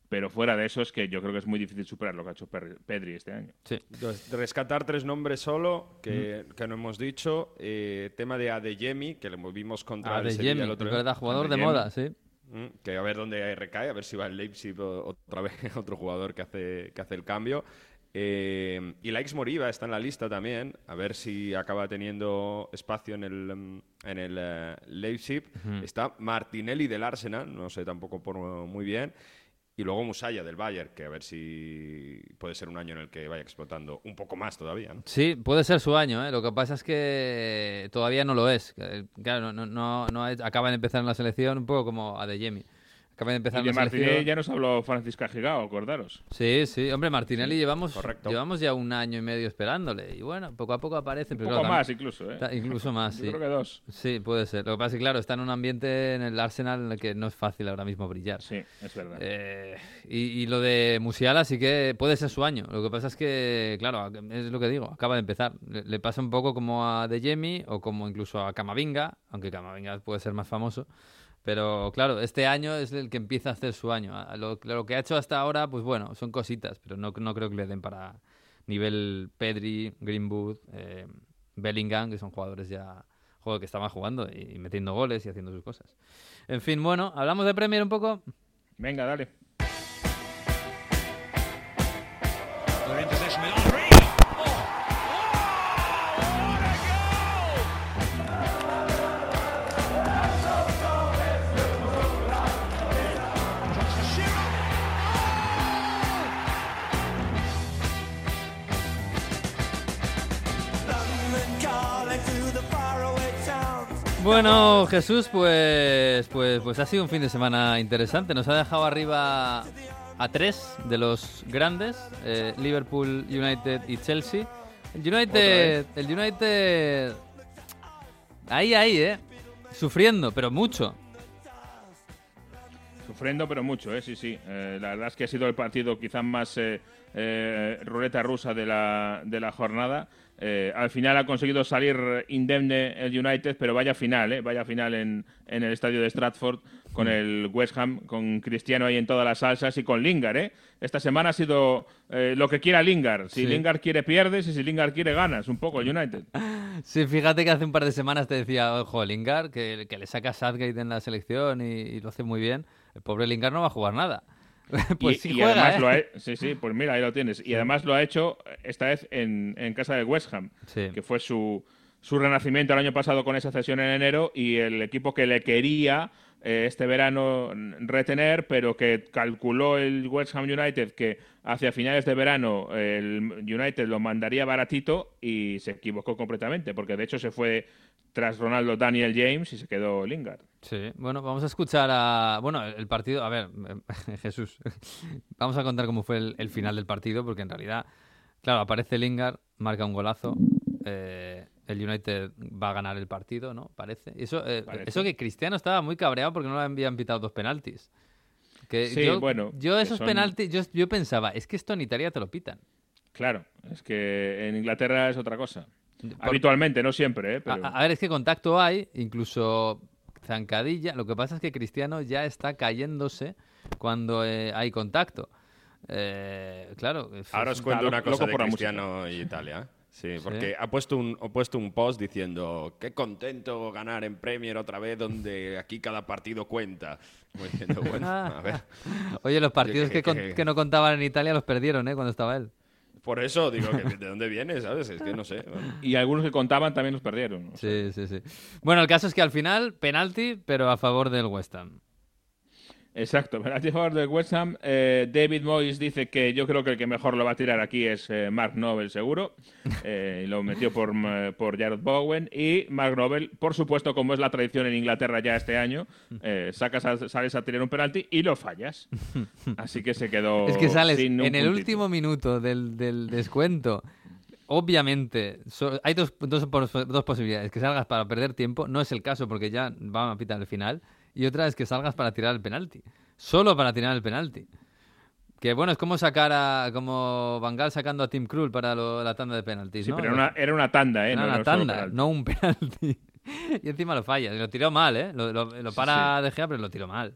Pero fuera de eso es que yo creo que es muy difícil superar lo que ha hecho Per- Pedri este año. Sí. Entonces, rescatar tres nombres solo que, que no hemos dicho. Eh, tema de Adeyemi, que le movimos contra Ah, el de Sevilla el otro verdad, jugador de Adeyemi. moda, sí. Mm, Que a ver dónde recae, a ver si va el Leipzig o- otra vez otro jugador que hace, que hace el cambio. Eh, y Likes Moriba está en la lista también, a ver si acaba teniendo espacio en el, mm, en el eh, Leipzig. Está Martinelli del Arsenal, no sé tampoco por muy bien. Y luego Musaya del Bayern, que a ver si puede ser un año en el que vaya explotando un poco más todavía. ¿no? Sí, puede ser su año, ¿eh? Lo que pasa es que todavía no lo es. Claro, no, no, no acaba de empezar en la selección un poco como Adeyemi. Acaba de empezar Y de. Martinelli ya nos habló Francisca Gigao, acordaros. Sí, sí, hombre, Martinelli llevamos, correcto. llevamos ya un año y medio esperándole. Y bueno, poco a poco aparece. Un pero poco claro, más también- incluso, ¿eh? ta- Incluso más, Yo sí. creo que dos. Sí, puede ser. Lo que pasa es que, claro, está en un ambiente en el Arsenal en el que no es fácil ahora mismo brillar. Sí, es verdad. Eh, y, y lo de Musiala sí que puede ser su año. Lo que pasa es que, claro, es lo que digo, acaba de empezar. Le, le pasa un poco como a De Jemi o como incluso a Camavinga, aunque Camavinga puede ser más famoso. Pero claro, este año es el que empieza a hacer su año. Lo, que ha hecho hasta ahora, pues bueno, son cositas, pero no, no creo que le den para nivel Pedri, Greenwood, eh, Bellingham, que son jugadores ya juego que estaban jugando y metiendo goles y haciendo sus cosas. En fin, bueno, hablamos de Premier un poco. Venga, dale. Bueno, Jesús, pues, pues, pues ha sido un fin de semana interesante. Nos ha dejado arriba a tres de los grandes, eh, Liverpool, United y Chelsea. El United, el United, ahí, ahí, eh, sufriendo, pero mucho. Sufriendo, pero mucho, ¿eh? sí, sí. Eh, la verdad es que ha sido el partido quizás más eh, ruleta rusa de la, de la jornada. Eh, al final ha conseguido salir indemne el United, pero vaya final, ¿eh? vaya final en, en el estadio de Stratford con el West Ham, con Cristiano ahí en todas las salsas y con Lingard. ¿eh? Esta semana ha sido eh, lo que quiera Lingard. Si Sí. Lingard quiere, pierdes y si Lingard quiere, ganas. Un poco el United. Sí, fíjate que hace un par de semanas te decía, ojo, Lingard, que, que le saca Southgate en la selección y, y lo hace muy bien. El pobre Lingard no va a jugar nada. pues y, sí y juega, además ¿eh? lo ha he- sí, sí, pues mira, ahí lo tienes. Y además lo ha hecho esta vez en, en casa del West Ham, Sí. que fue su, su renacimiento el año pasado con esa cesión en enero y el equipo que le quería eh, este verano retener, pero que calculó el West Ham United que hacia finales de verano el United lo mandaría baratito y se equivocó completamente, porque de hecho se fue tras Ronaldo Daniel James y se quedó Lingard. Sí, bueno, vamos a escuchar a... Bueno, el partido... A ver, Jesús, vamos a contar cómo fue el, final del partido, porque en realidad, claro, aparece Lingard, marca un golazo, eh, el United va a ganar el partido, ¿no? Parece. Y Eso, eh, Parece. eso que Cristiano estaba muy cabreado porque no le habían pitado dos penaltis. Que Sí, yo, bueno, Yo esos son- penaltis, yo, yo pensaba, es que esto en Italia te lo pitan. Claro, es que en Inglaterra es otra cosa. Por- Habitualmente, no siempre, ¿eh? Pero... A, a ver, es que contacto hay, incluso zancadilla. Lo que pasa es que Cristiano ya está cayéndose cuando eh, hay contacto. Eh, claro. Ahora os cuento una cosa de Cristiano y Italia. Sí, porque ha puesto un ha puesto un post diciendo qué contento ganar en Premier otra vez donde aquí cada partido cuenta. Como diciendo, bueno, a ver. Oye, los partidos que- que, con- que- no contaban en Italia los perdieron, ¿eh? Cuando estaba él. Por eso digo que de dónde viene, ¿sabes? Es que no sé. bueno. Y algunos que contaban también los perdieron. o sea. Sí, sí, sí. Bueno, el caso es que al final, penalti, pero a favor del West Ham. Exacto, penalti a favor del West Ham. Eh, David Moyes dice que yo creo que el que mejor lo va a tirar aquí es eh, Mark Nobel, seguro. Eh, y lo metió por, mm, por Jared Bowen. Y Mark Nobel, por supuesto, como es la tradición en Inglaterra ya este año, eh, sacas a- sales a tirar un penalti y lo fallas. Así que se quedó. Es que sales sin en el puntito. último minuto del, del descuento. Obviamente, so- hay dos, dos, dos posibilidades. Que salgas para perder tiempo, no es el caso porque ya van a pitar el final. Y otra es que salgas para tirar el penalti. Solo para tirar el penalti. Que bueno, es como sacar a. como Bangal sacando a Tim Krul para lo- la tanda de penaltis. Sí, ¿no? pero era una, era una tanda, ¿eh? Era no, una no tanda, no un penalti. y encima lo falla. Y lo tiró mal, ¿eh? Lo, lo- lo para De Gea, pero lo tiró mal.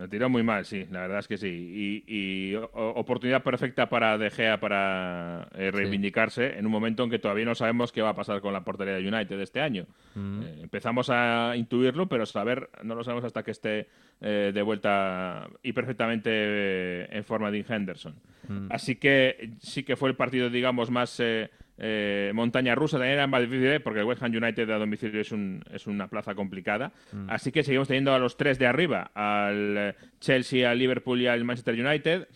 Lo tiró muy mal, sí, la verdad es que sí. Y, oportunidad perfecta para De Gea para eh, reivindicarse en un momento en que todavía no sabemos qué va a pasar con la portería de United este año. Mm. Eh, empezamos a intuirlo, pero saber no lo sabemos hasta que esté eh, de vuelta y perfectamente en forma de Henderson. Mm. Así que sí que fue el partido, digamos, más eh, montaña rusa. También era más difícil, ¿eh? porque el West Ham United a domicilio es, un- es una plaza complicada. Así que seguimos teniendo a los tres de arriba, al eh, Chelsea, al Liverpool y al Manchester United.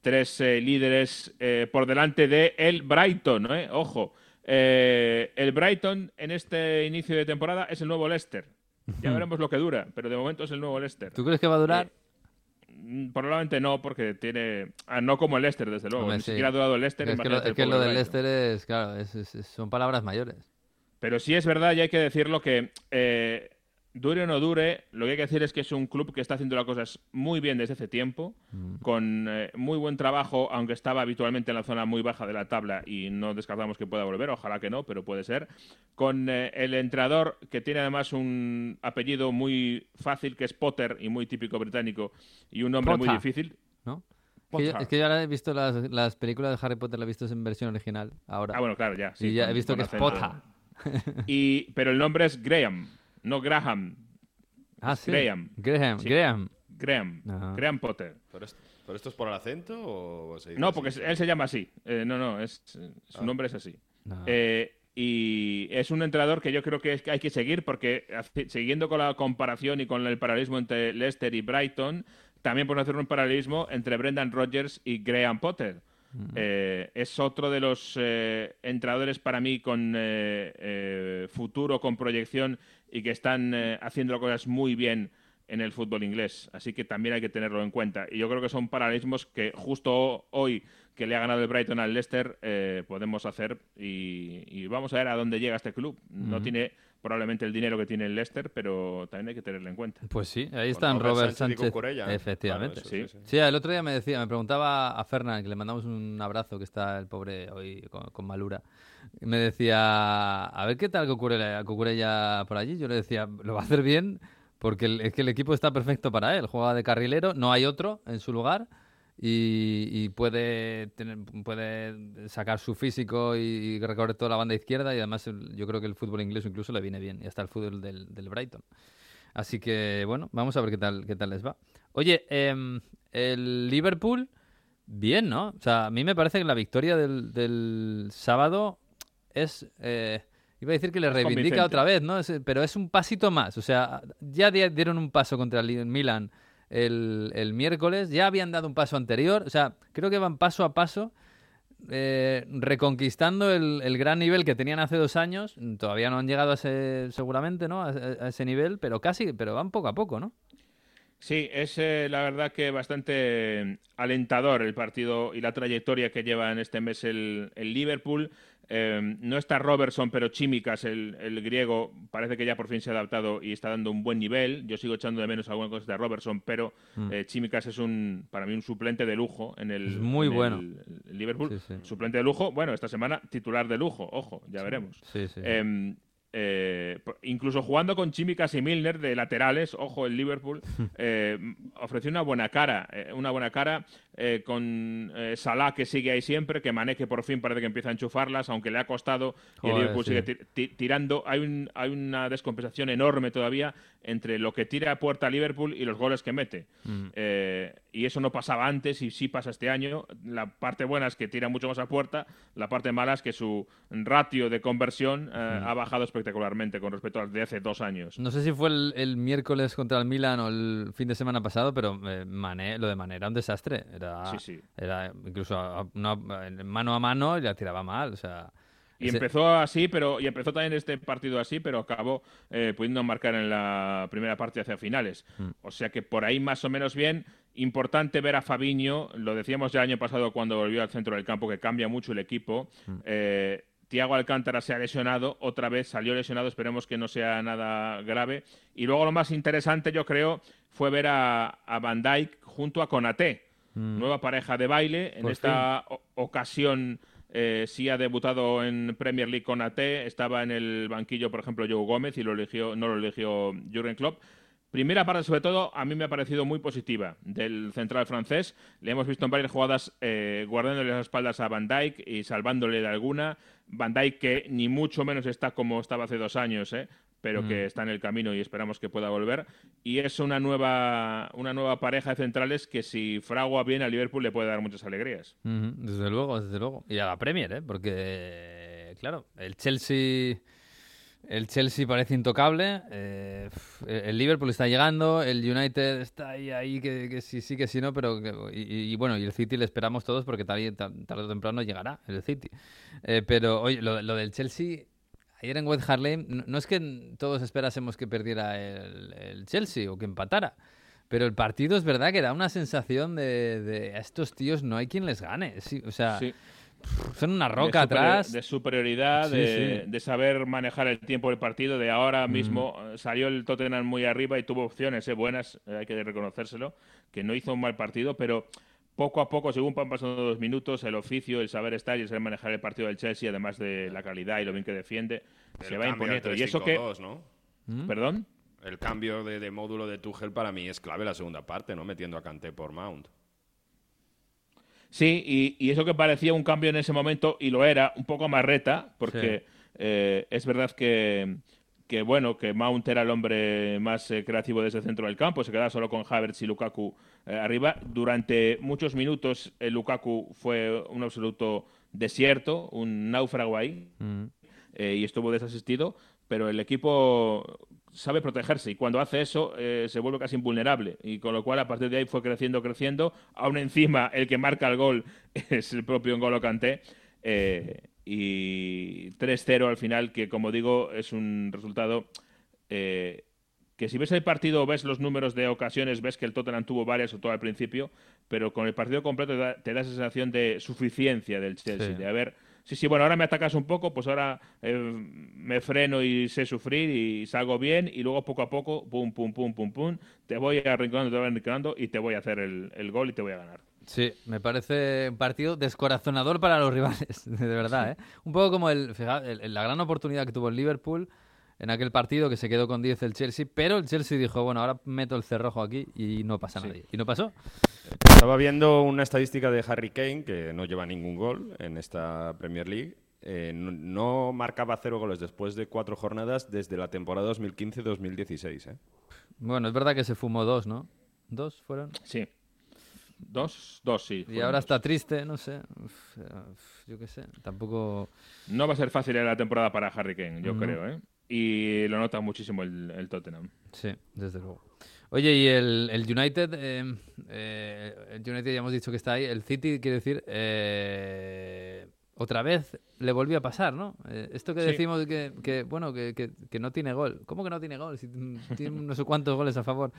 Tres eh, líderes por delante de el Brighton. Ojo. El Brighton en este inicio de temporada es el nuevo Leicester. Ya veremos lo que dura, pero de momento es el nuevo Leicester. ¿Tú crees que va a durar? Mm, probablemente no, porque tiene. ah, no como el Leicester, desde luego. Hombre, Ni sí. siquiera ha durado el Leicester. Es que lo, es que lo del. Leicester es, claro, es- es- es- son palabras mayores. Pero sí es verdad y hay que decirlo que eh, dure o no dure, lo que hay que decir es que es un club que está haciendo las cosas muy bien desde hace tiempo, Mm. con eh, muy buen trabajo, aunque estaba habitualmente en la zona muy baja de la tabla y no descartamos que pueda volver, ojalá que no, pero puede ser, con eh, el entrenador que tiene además un apellido muy fácil, que es Potter y muy típico británico, y un nombre muy difícil. ¿no? Es que, yo, es que yo ahora he visto las, las películas de Harry Potter, las he visto en versión original ahora. Ah, bueno, claro, ya. sí, y ya he visto que es. Potter. Y, pero el nombre es Graham, no Graham. Ah, sí. Graham. Graham. Sí. Graham. Graham. Ajá. Graham Potter. ¿Pero, es- pero esto es por el acento o se dice No, así? porque él se llama así. Eh, no, no, es, su Ah. nombre es así. No. Eh, y es un entrenador que yo creo que, es- que hay que seguir porque siguiendo con la comparación y con el paralelismo entre Leicester y Brighton, también podemos hacer un paralelismo entre Brendan Rodgers y Graham Potter. Eh, es otro de los eh, entrenadores para mí con eh, futuro, con proyección y que están haciendo cosas muy bien en el fútbol inglés. Así que también hay que tenerlo en cuenta. Y yo creo que son paralelismos que justo hoy que le ha ganado el Brighton al Leicester podemos hacer y, y vamos a ver a dónde llega este club. No tiene probablemente el dinero que tiene el Leicester, pero también hay que tenerlo en cuenta. Pues sí, ahí Con están Robert Robert Sánchez y Sánchez. Cucurella, ¿no? Efectivamente. Claro, Sí. eso, Sí, el otro día me decía, me preguntaba a Fernán, que le mandamos un abrazo, que está el pobre hoy con, con Malura. y Me decía, a ver qué tal Cucurella, Cucurella por allí. Yo le decía, lo va a hacer bien, porque el- es que el equipo está perfecto para él. Juega de carrilero, no hay otro en su lugar. Y, y puede, tener, puede sacar su físico y, y recorrer toda la banda izquierda. Y además, yo creo que el fútbol inglés incluso le viene bien. Y hasta el fútbol del, del Brighton. Así que, bueno, vamos a ver qué tal, qué tal les va. Oye, em, el Liverpool, bien, ¿no? O sea, a mí me parece que la victoria del, del sábado es... eh, iba a decir que le reivindica otra vez, ¿no? Es- pero es un pasito más. O sea, ya di- dieron un paso contra el Milan el, el miércoles, ya habían dado un paso anterior. O sea, creo que van paso a paso eh, reconquistando el, el gran nivel que tenían hace dos años. Todavía no han llegado a ese, seguramente, ¿no? A, ese nivel, pero casi, pero van poco a poco, ¿no? Sí, es eh, la verdad que bastante alentador el partido y la trayectoria que lleva en este mes el, el Liverpool. Eh, no está Robertson, pero Chimicas, el, el griego, parece que ya por fin se ha adaptado y está dando un buen nivel. Yo sigo echando de menos alguna cosa de Robertson, pero eh, Chimicas es un para mí un suplente de lujo en el, Mm. Es muy en bueno. el Liverpool. Sí, sí. Suplente de lujo, bueno, esta semana titular de lujo, ojo, ya veremos. Sí, sí. Eh, eh, incluso jugando con Chimicas y Milner de laterales, ojo, el Liverpool eh, ofreció una buena cara, eh, una buena cara eh, con eh, Salah que sigue ahí siempre, que Mané que por fin parece que empieza a enchufarlas, aunque le ha costado y el Liverpool sí. sigue ti- ti- tirando. Hay, un, hay una descompensación enorme todavía entre lo que tira a puerta Liverpool y los goles que mete. Mm. Eh, y eso no pasaba antes y sí pasa este año. La parte buena es que tira mucho más a puerta, la parte mala es que su ratio de conversión Mm. ha bajado espectacularmente con respecto al de hace dos años. No sé si fue el, el miércoles contra el Milan o el fin de semana pasado, pero Mané, lo de Mané era un desastre. Era, Sí, sí. era incluso a- una- en mano a mano y la tiraba mal. O sea, Y ese- empezó así, pero y empezó también este partido así, pero acabó eh, pudiendo marcar en la primera parte hacia finales. Mm. O sea que por ahí más o menos bien. Importante ver a Fabiño, lo decíamos ya el año pasado cuando volvió al centro del campo, que cambia mucho el equipo. Mm. Eh, Tiago Alcántara se ha lesionado, otra vez salió lesionado, esperemos que no sea nada grave. Y luego lo más interesante, yo creo, fue ver a, a Van Dijk junto a Konaté, nueva pareja de baile. En Mm. Por esta ocasión eh, sí ha debutado en Premier League con AT, estaba en el banquillo, por ejemplo, Joe Gómez y lo eligió, no lo eligió Jürgen Klopp. Primera parte, sobre todo, a mí me ha parecido muy positiva del central francés. Le hemos visto en varias jugadas eh, guardándole las espaldas a Van Dijk y salvándole de alguna. Van Dijk que ni mucho menos está como estaba hace dos años, ¿eh? Pero que está en el camino y esperamos que pueda volver. Y es una nueva, una nueva pareja de centrales que si fragua bien a Liverpool le puede dar muchas alegrías. Desde luego, desde luego. Y a la Premier, ¿eh? Porque, claro, el Chelsea... El Chelsea parece intocable, eh, el Liverpool está llegando, el United está ahí, ahí que, que sí, sí, que sí, no, pero que- y, y bueno, y el City le esperamos todos porque tarde, tarde o temprano llegará el City. Eh, pero oye, lo, lo del Chelsea, ayer en West Harlem, no, no es que todos esperásemos que perdiera el, el Chelsea o que empatara, Pero el partido es verdad que da una sensación de, de a estos tíos no hay quien les gane. Sí, o sea, Sí. son una de roca superior- atrás. De superioridad, Sí, de, de saber manejar el tiempo del partido. De ahora mismo eh, salió el Tottenham muy arriba y tuvo opciones eh, buenas, eh, hay que reconocérselo, que no hizo un mal partido, pero poco a poco, según van pasando los minutos, el oficio, el saber estar y el saber manejar el partido del Chelsea, además de la calidad y lo bien que defiende, se va imponiendo. Y eso que. 3-5-2, ¿no? ¿Mm? ¿Perdón? El cambio de, de módulo de Tuchel para mí es clave la segunda parte, ¿no? Metiendo a Kanté por Mount. Sí, y, y eso que parecía un cambio en ese momento, y lo era, un poco más reta, porque eh, es verdad que, que, bueno, que Mount era el hombre más eh, creativo desde el centro del campo, se quedaba solo con Havertz y Lukaku eh, arriba. Durante muchos minutos el Lukaku fue un absoluto desierto, un náufrago ahí, Mm. eh, y estuvo desasistido, pero el equipo sabe protegerse y cuando hace eso eh, se vuelve casi invulnerable y con lo cual a partir de ahí fue creciendo, creciendo, aún encima el que marca el gol es el propio N'Golo Kanté eh, y 3-0 al final que como digo es un resultado eh, que si ves el partido, ves los números de ocasiones, ves que el Tottenham tuvo varias, sobre todo al principio, pero con el partido completo te da, te da esa sensación de suficiencia del Chelsea, Sí. de haber, sí, sí, bueno, ahora me atacas un poco, pues ahora eh, me freno y sé sufrir y salgo bien, y luego poco a poco, pum, pum, pum, pum, pum, te voy arrinconando, te voy arrinconando y te voy a hacer el, el gol y te voy a ganar. Sí, me parece un partido descorazonador para los rivales, de verdad, ¿eh? Un poco como el, fija- el- la gran oportunidad que tuvo el Liverpool en aquel partido que se quedó con 10 el Chelsea, pero el Chelsea dijo, bueno, ahora meto el cerrojo aquí y no pasa nadie. Y no pasó. Estaba viendo una estadística de Harry Kane, que no lleva ningún gol en esta Premier League. Eh, no, no marcaba cero goles después de cuatro jornadas desde la temporada 2015-2016. ¿eh? Bueno, es verdad que se fumó dos, ¿no? Dos fueron. Sí. Dos, dos, sí. Y ahora dos. está triste, no sé. Uf, uf, yo qué sé. Tampoco. No va a ser fácil la temporada para Harry Kane, yo No. creo, ¿eh? Y lo nota muchísimo el, el Tottenham. Sí, desde luego. Oye, y el, el United, eh, eh, el United ya hemos dicho que está ahí. El City, quiere decir, eh, otra vez le volvió a pasar, ¿no? Eh, esto que Sí. decimos que, que, bueno, que, que- que no tiene gol. ¿Cómo que no tiene gol? Si tiene no sé cuántos goles a favor.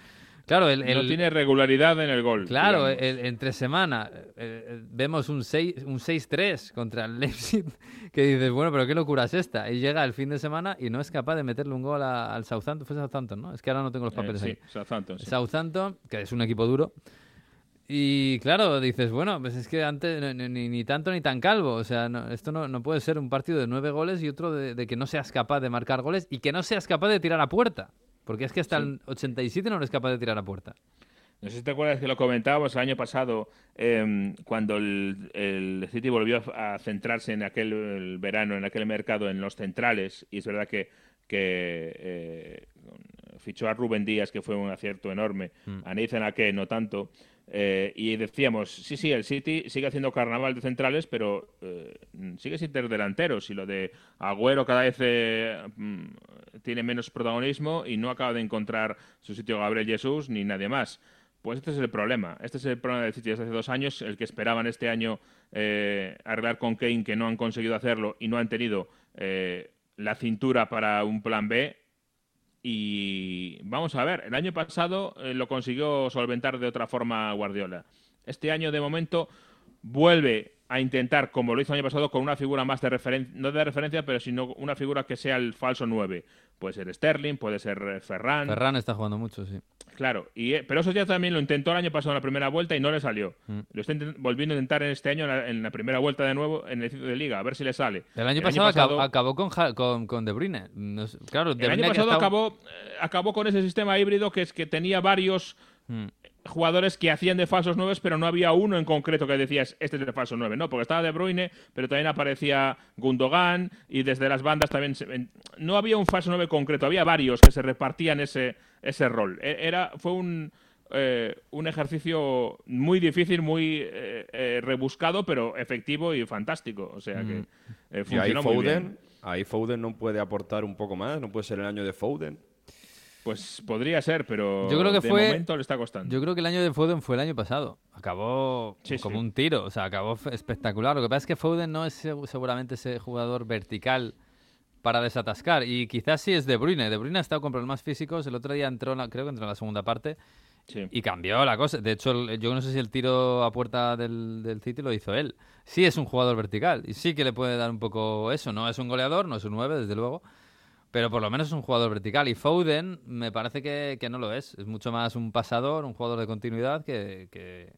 Claro, el, no tiene regularidad en el gol. Claro, el- entre semana eh, eh, vemos un 6 un 6-3 contra el Leipzig que dices, bueno, pero qué locura es esta. Y llega el fin de semana y no es capaz de meterle un gol a- al Southampton. Fue Southampton, ¿no? Es que ahora no tengo los Eh, papeles sí, ahí. Southampton, sí. Southampton, que es un equipo duro. Y claro, dices, bueno, pues es que antes ni, ni- ni tanto ni tan calvo. O sea, no- esto no, no puede ser un partido de nueve goles y otro de, de que no seas capaz de marcar goles y que no seas capaz de tirar a puerta. Porque es que hasta el 87 no eres capaz de tirar a puerta. No sé si te acuerdas que lo comentábamos el año pasado, em, cuando el, el City volvió a centrarse en aquel el verano, en aquel mercado, en los centrales, y es verdad que, que eh, fichó a Rubén Díaz, que fue un acierto enorme, a Nathan Ake no tanto, eh, y decíamos, sí, sí, el City sigue haciendo carnaval de centrales, pero eh, sigue sin tener delanteros, y lo de Agüero cada vez eh, mm, tiene menos protagonismo y no acaba de encontrar su sitio Gabriel Jesús ni nadie más. Pues este es el problema. Este es el problema del City desde hace dos años, el que esperaban este año eh, arreglar con Kane, que no han conseguido hacerlo y no han tenido la cintura para un plan B. Y vamos a ver, el año pasado eh, lo consiguió solventar de otra forma Guardiola. Este año, de momento, vuelve a intentar, como lo hizo el año pasado, con una figura más de referencia, no de referencia, pero sino una figura que sea el falso 9. Puede ser Sterling, puede ser eh, Ferran. Ferran está jugando mucho, sí. Claro, y, eh, pero eso ya también lo intentó el año pasado en la primera vuelta y no le salió. Mm. Lo está volviendo a intentar en este año en la, en la primera vuelta de nuevo en el ciclo de liga, a ver si le sale. El año pasado, acab- acabó con, con, con De Bruyne. No sé- claro, De El año Bruyne pasado acabó, eh, acabó con ese sistema híbrido que es que tenía varios Mm. Jugadores que hacían de falsos nueve, pero no había uno en concreto que decías, este es de falso nueve. No, porque estaba De Bruyne, pero también aparecía Gundogan y desde las bandas también... se- no había un falso nueve concreto, había varios que se repartían ese, ese rol. E- Era, fue un, eh, un ejercicio muy difícil, muy eh, eh, rebuscado, pero efectivo y fantástico. O sea que eh, Y ahí funcionó bien. Foden, ahí Foden no puede aportar un poco más, no puede ser el año de Foden. Pues podría ser, pero Yo creo que de fue- momento le está costando. Yo creo que el año de Foden fue el año pasado. Acabó Sí, como sí. un tiro, o sea, acabó espectacular. Lo que pasa es que Foden no es seg- seguramente ese jugador vertical para desatascar. Y quizás sí es De Bruyne. De Bruyne ha estado con problemas físicos. El otro día entró, en la- creo que entró en la segunda parte Sí. Y cambió la cosa. De hecho, yo no sé si el tiro a puerta del, del City lo hizo él. Sí es un jugador vertical y sí que le puede dar un poco eso. No es un goleador, no es un 9, desde luego. Pero por lo menos es un jugador vertical. Y Foden me parece que, que no lo es. Es mucho más un pasador, un jugador de continuidad que, que,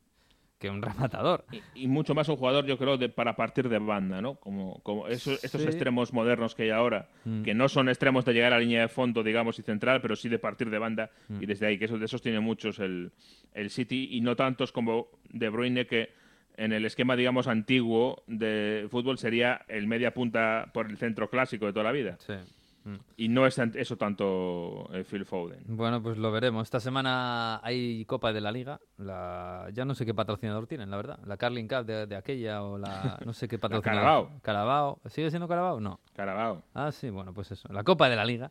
que un rematador. Y mucho más un jugador, yo creo, de, para partir de banda, ¿no? Como, como esos, estos Sí. extremos modernos que hay ahora, Mm. que no son extremos de llegar a la línea de fondo, digamos, y central, pero sí de partir de banda. Mm. Y desde ahí, que esos, de esos tiene muchos el, el City, y no tantos como De Bruyne, que en el esquema, digamos, antiguo de fútbol sería el media punta por el centro clásico de toda la vida. Sí. Y no es eso tanto eh, Phil Foden. Bueno, pues lo veremos. Esta semana hay Copa de la Liga. La... Ya no sé qué patrocinador tienen, la verdad. La Carling Cup de, de aquella o la... No sé qué patrocinador. Carabao. Carabao. ¿Sigue siendo Carabao? No. Carabao. Ah, sí, bueno, pues eso. La Copa de la Liga.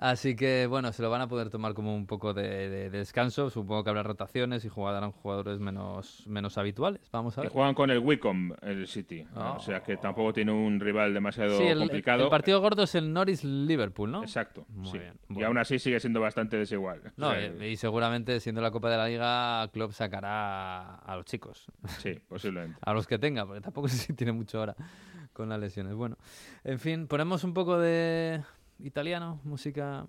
Así que, bueno, se lo van a poder tomar como un poco de, de- de descanso. Supongo que habrá rotaciones y jugarán jugadores menos, menos habituales. Vamos a Y ver. juegan con el Wycombe, el City. Ah. O sea que tampoco tiene un rival demasiado Sí, el, complicado. el partido gordo es el Norris-Liverpool, ¿no? Exacto. Muy sí. bien. Y Bueno. aún así sigue siendo bastante desigual. No, O sea, y, y seguramente siendo la Copa de la Liga, Klopp sacará a los chicos. Sí, posiblemente. A los que tenga, porque tampoco sé si tiene mucho ahora con las lesiones. Bueno, en fin, ponemos un poco de italiano, música.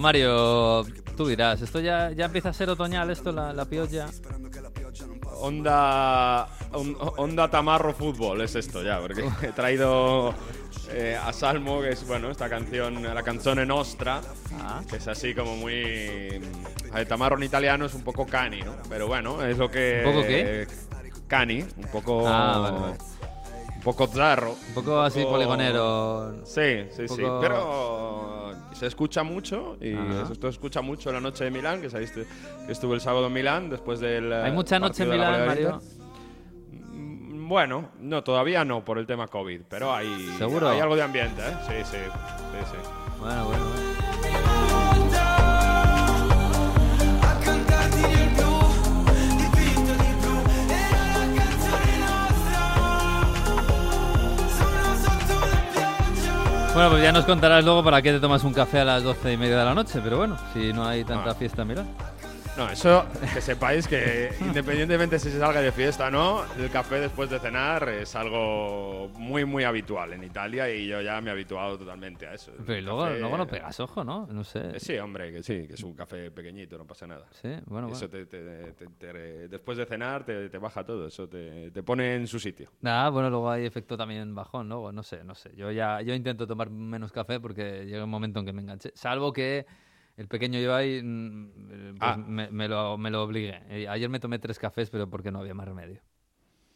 Mario, tú dirás, ¿esto ya, ya empieza a ser otoñal, esto, la, la piolla? Onda, on- onda Tamarro Fútbol es esto ya, porque he traído eh, a Salmo, que es bueno, esta canción, la canzone nostra, Ah. que es así como muy. Tamarro en italiano es un poco cani, ¿no? Pero bueno, es lo que. ¿Un poco qué? Cani, un poco. Ah, vale, vale. Un poco zarro. Un poco así poligonero. Sí, sí, sí. Pero se escucha mucho y esto se escucha mucho en la noche de Milán, que sabéis que estuve el sábado en Milán después del. Hay eh, mucha noche en Milán. Mario. Mm, Bueno, no, todavía no por el tema COVID, pero hay, ¿Seguro? hay algo de ambiente, ¿eh? Sí, sí, sí, sí. Bueno, bueno, bueno. Bueno, pues ya nos contarás luego para qué te tomas un café a las doce y media de la noche, pero bueno, si no hay tanta Ah. fiesta Milán. No, eso que sepáis que independientemente si se salga de fiesta o no, el café después de cenar es algo muy, muy habitual en Italia y yo ya me he habituado totalmente a eso. Pero y luego, café- luego no pegas ojo, ¿no? No sé. Eh, Sí, hombre, que sí, que es un café pequeñito, no pasa nada. Sí, bueno, Eso bueno. te- te- te- te- después de cenar te, baja todo, eso te, te pone en su sitio. Nada, bueno, luego hay efecto también bajón, luego, no sé, no sé. Yo ya yo intento tomar menos café porque llega un momento en que me enganché. Salvo que el pequeño yo ahí mm, eh, pues Ah. me, me lo, me lo obligue. Eh, Ayer me tomé tres cafés, pero porque no había más remedio.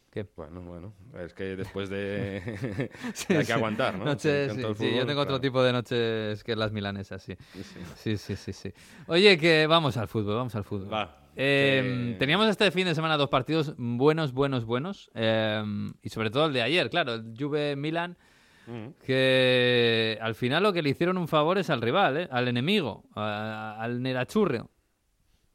¿Qué? Bueno, bueno, es que después de... Sí, hay que aguantar, ¿no? Noches, sí, sí, yo tengo otro claro. tipo de noches que las milanesas, sí. Sí, sí. Sí, sí, sí, sí. Oye, que vamos al fútbol, vamos al fútbol. Va. Eh, Que- Teníamos este fin de semana dos partidos buenos, buenos, buenos. eh, y sobre todo el de ayer, claro, el Juve-Milan, Mm. que al final lo que le hicieron un favor es al rival, ¿eh? al enemigo, a- al Nerachurreo.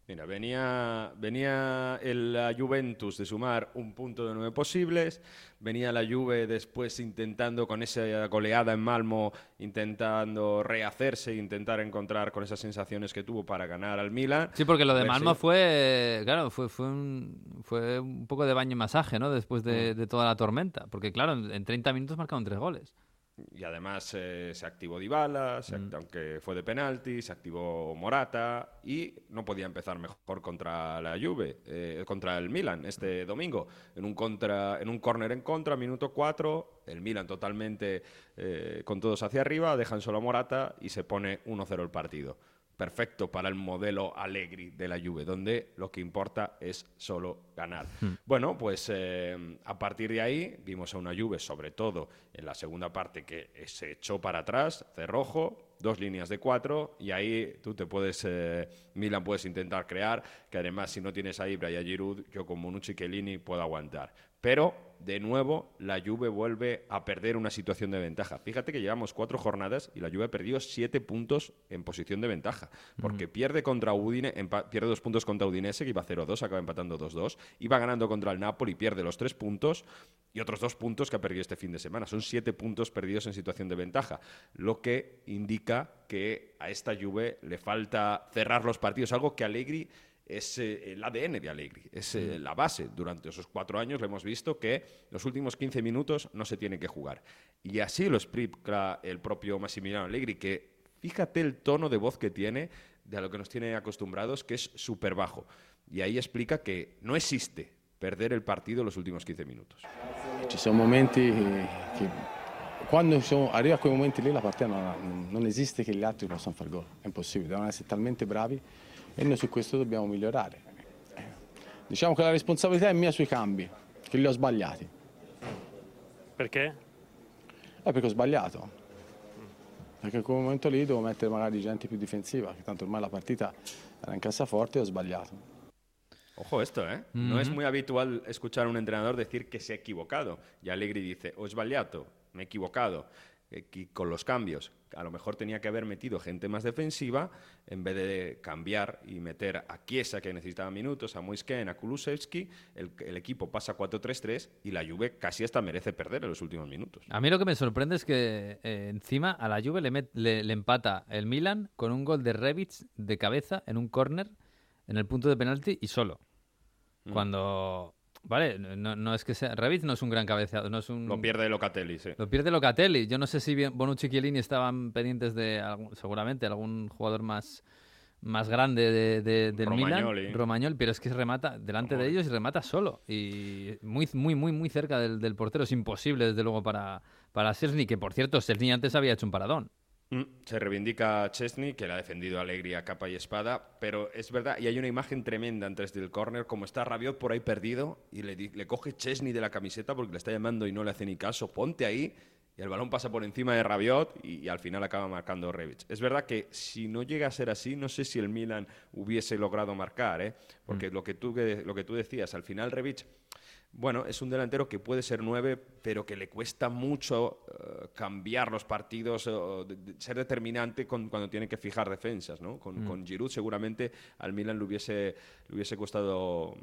Mira, venía, venía el, la Juventus de sumar un punto de nueve posibles, venía la Juve después intentando con esa goleada en Malmo, intentando rehacerse, intentar encontrar con esas sensaciones que tuvo para ganar al Milan. Sí, porque lo de Malmo si- fue, claro, fue, fue, un, fue un poco de baño y masaje, ¿no? Después Mm. de, de toda la tormenta. Porque, claro, en, en 30 minutos marcaron tres goles. Y además eh, se activó Dybala, se Mm. aunque fue de penalti, se activó Morata y no podía empezar mejor contra la Juve, eh, contra el Milan este domingo. En un contra, en un córner en contra, minuto 4, el Milan totalmente eh, con todos hacia arriba, dejan solo a Morata y se pone 1-0 el partido. Perfecto para el modelo Allegri de la Juve, donde lo que importa es solo ganar. Hmm. Bueno, pues eh, a partir de ahí vimos a una Juve, sobre todo en la segunda parte, que se echó para atrás, cerrojo, dos líneas de cuatro, y ahí tú te puedes, eh, Milan puedes intentar crear, que además si no tienes a Ibra y a Giroud, yo con Bonucci y Chiellini puedo aguantar. Pero, de nuevo, la Juve vuelve a perder una situación de ventaja. Fíjate que llevamos cuatro jornadas y la Juve ha perdido siete puntos en posición de ventaja. Porque pierde contra Udine, pierde dos puntos contra Udinese, que iba 0-2, acaba empatando 2-2. Iba ganando contra el Napoli, pierde los tres puntos y otros dos puntos que ha perdido este fin de semana. Son siete puntos perdidos en situación de ventaja. Lo que indica que a esta Juve le falta cerrar los partidos, algo que Allegri es eh, el ADN de Allegri, es eh, la base. Durante esos cuatro años le hemos visto que los últimos 15 minutos no se tiene que jugar. Y así lo explica el propio Massimiliano Allegri, que fíjate el tono de voz que tiene de a lo que nos tiene acostumbrados, que es súper bajo. Y ahí explica que no existe perder el partido los últimos 15 minutos. Ci sono momenti che, che quando sono- arriva a quei momenti lì la partita non, non esiste che gli altri possano fare gol, è impossibile, devono essere talmente bravi e noi su questo dobbiamo migliorare. Diciamo che la responsabilità è mia sui cambi, che li ho sbagliati. Perché? Eh, perché ho sbagliato. Perché in quel momento lì devo mettere magari gente più difensiva, che tanto ormai la partita era in cassaforte e ho sbagliato. Ojo esto, ¿eh? No es muy habitual escuchar a un entrenador decir que se ha equivocado. Y Allegri dice, ho sbagliato, me he equivocado. Eh, con los cambios, a lo mejor tenía que haber metido gente más defensiva en vez de cambiar y meter a Chiesa, que necesitaba minutos, a Moisken, a Kulusevski. El, el equipo pasa 4-3-3 y la Juve casi hasta merece perder en los últimos minutos. A mí lo que me sorprende es que eh, encima a la Juve le, met- le- le empata el Milan con un gol de Rebic de cabeza en un córner en el punto de penalti y solo. Mm. Cuando... Vale, no, no es que sea... No es un gran cabeceado, no es un... Lo pierde Locatelli, sí. Lo pierde Locatelli. Yo no sé si Bonucci y Chiellini estaban pendientes de, algún- seguramente, algún jugador más, más grande de, de- del Romagnoli. Milan. Romagnoli, pero es que remata delante de ellos y remata solo. Y muy, muy, muy, muy cerca del, del portero. Es imposible, desde luego, para, para que por cierto, Szczesny antes había hecho un paradón. Mm, Se reivindica Chesney, que le ha defendido a Allegri a capa y espada, pero es verdad, y hay una imagen tremenda antes del córner, como está Rabiot por ahí perdido, y le, le coge Chesney de la camiseta porque le está llamando y no le hace ni caso, ponte ahí, y el balón pasa por encima de Rabiot, y, y al final acaba marcando Rebic. Es verdad que si no llega a ser así, no sé si el Milan hubiese logrado marcar, ¿eh? porque lo, que tú, que- lo que tú decías, al final Rebic... Bueno, es un delantero que puede ser nueve, pero que le cuesta mucho eh, cambiar los partidos, de- de- ser determinante con- cuando tiene que fijar defensas. ¿no? Con, con Giroud seguramente al Milan le hubiese, le hubiese costado,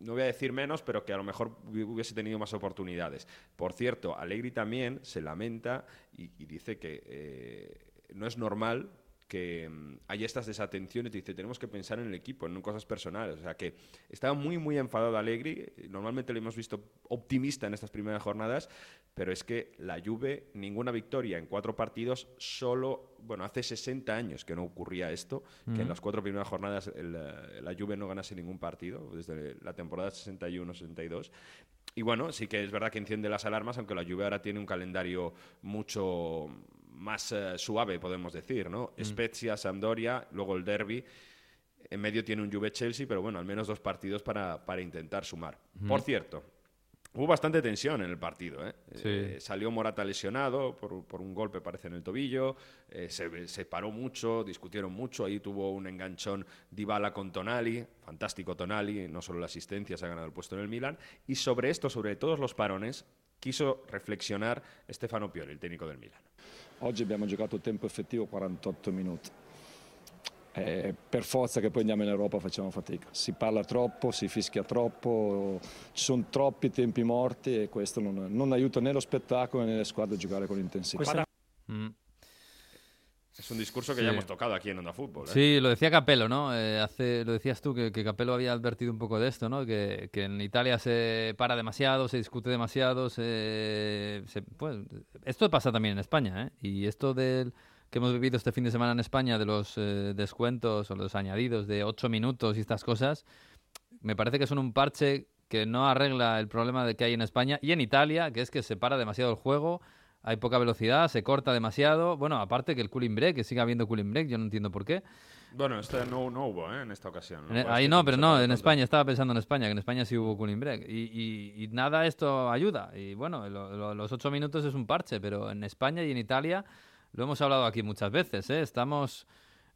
no voy a decir menos, pero que a lo mejor hubi- hubiese tenido más oportunidades. Por cierto, Allegri también se lamenta y, y dice que eh, no es normal que mm, haya estas desatenciones, dice, tenemos que pensar en el equipo, en cosas personales. O sea, que estaba muy, muy enfadado Allegri. Normalmente lo hemos visto optimista en estas primeras jornadas, pero es que la Juve, ninguna victoria en cuatro partidos, solo, bueno, hace 60 años que no ocurría esto, que en las cuatro primeras jornadas el, eh, la Juve no ganase ningún partido, desde la temporada 61-62. Y bueno, sí que es verdad que enciende las alarmas, aunque la Juve ahora tiene un calendario mucho más eh, suave, podemos decir, ¿no? Spezia, Sampdoria, luego el derby. En medio tiene un Juve-Chelsea, pero bueno, al menos dos partidos para, para intentar sumar. Por cierto, hubo bastante tensión en el partido. ¿eh? Sí. Eh, salió Morata lesionado por, por un golpe, parece, en el tobillo. eh, se, se paró mucho, discutieron mucho. Ahí tuvo un enganchón Dybala con Tonali. Fantástico Tonali, no solo la asistencia, se ha ganado el puesto en el Milan. Y sobre esto, sobre todos los parones, quiso reflexionar Stefano Pioli, el técnico del Milan. Oggi abbiamo giocato tempo effettivo 48 minuti. Eh, per forza che poi andiamo in Europa facciamo fatica. Si parla troppo, si fischia troppo, ci sono troppi tempi morti e questo non, non aiuta né lo spettacolo né le squadre a giocare con intensità. Mm. Es un discurso que Sí. ya hemos tocado aquí en Onda Fútbol. ¿eh? Sí, lo decía Capello, ¿no? Eh, hace, lo decías tú, que, que Capello había advertido un poco de esto, ¿no? Que, que en Italia se para demasiado, se discute demasiado, se, se- pues, esto pasa también en España, ¿eh? Y esto del que hemos vivido este fin de semana en España, de los eh, descuentos o los añadidos de ocho minutos y estas cosas, me parece que son un parche que no arregla el problema de que hay en España y en Italia, que es que se para demasiado el juego, hay poca velocidad, se corta demasiado. Bueno, aparte que el cooling break, que siga habiendo cooling break, yo no entiendo por qué. Bueno, este no, no hubo ¿eh? en esta ocasión. En- ahí no, pero no, en España, estaba pensando en España, que en España sí hubo cooling break. Y, y- y nada, esto ayuda. Y bueno, lo- lo- los ocho minutos es un parche, pero en España y en Italia, lo hemos hablado aquí muchas veces, ¿eh? estamos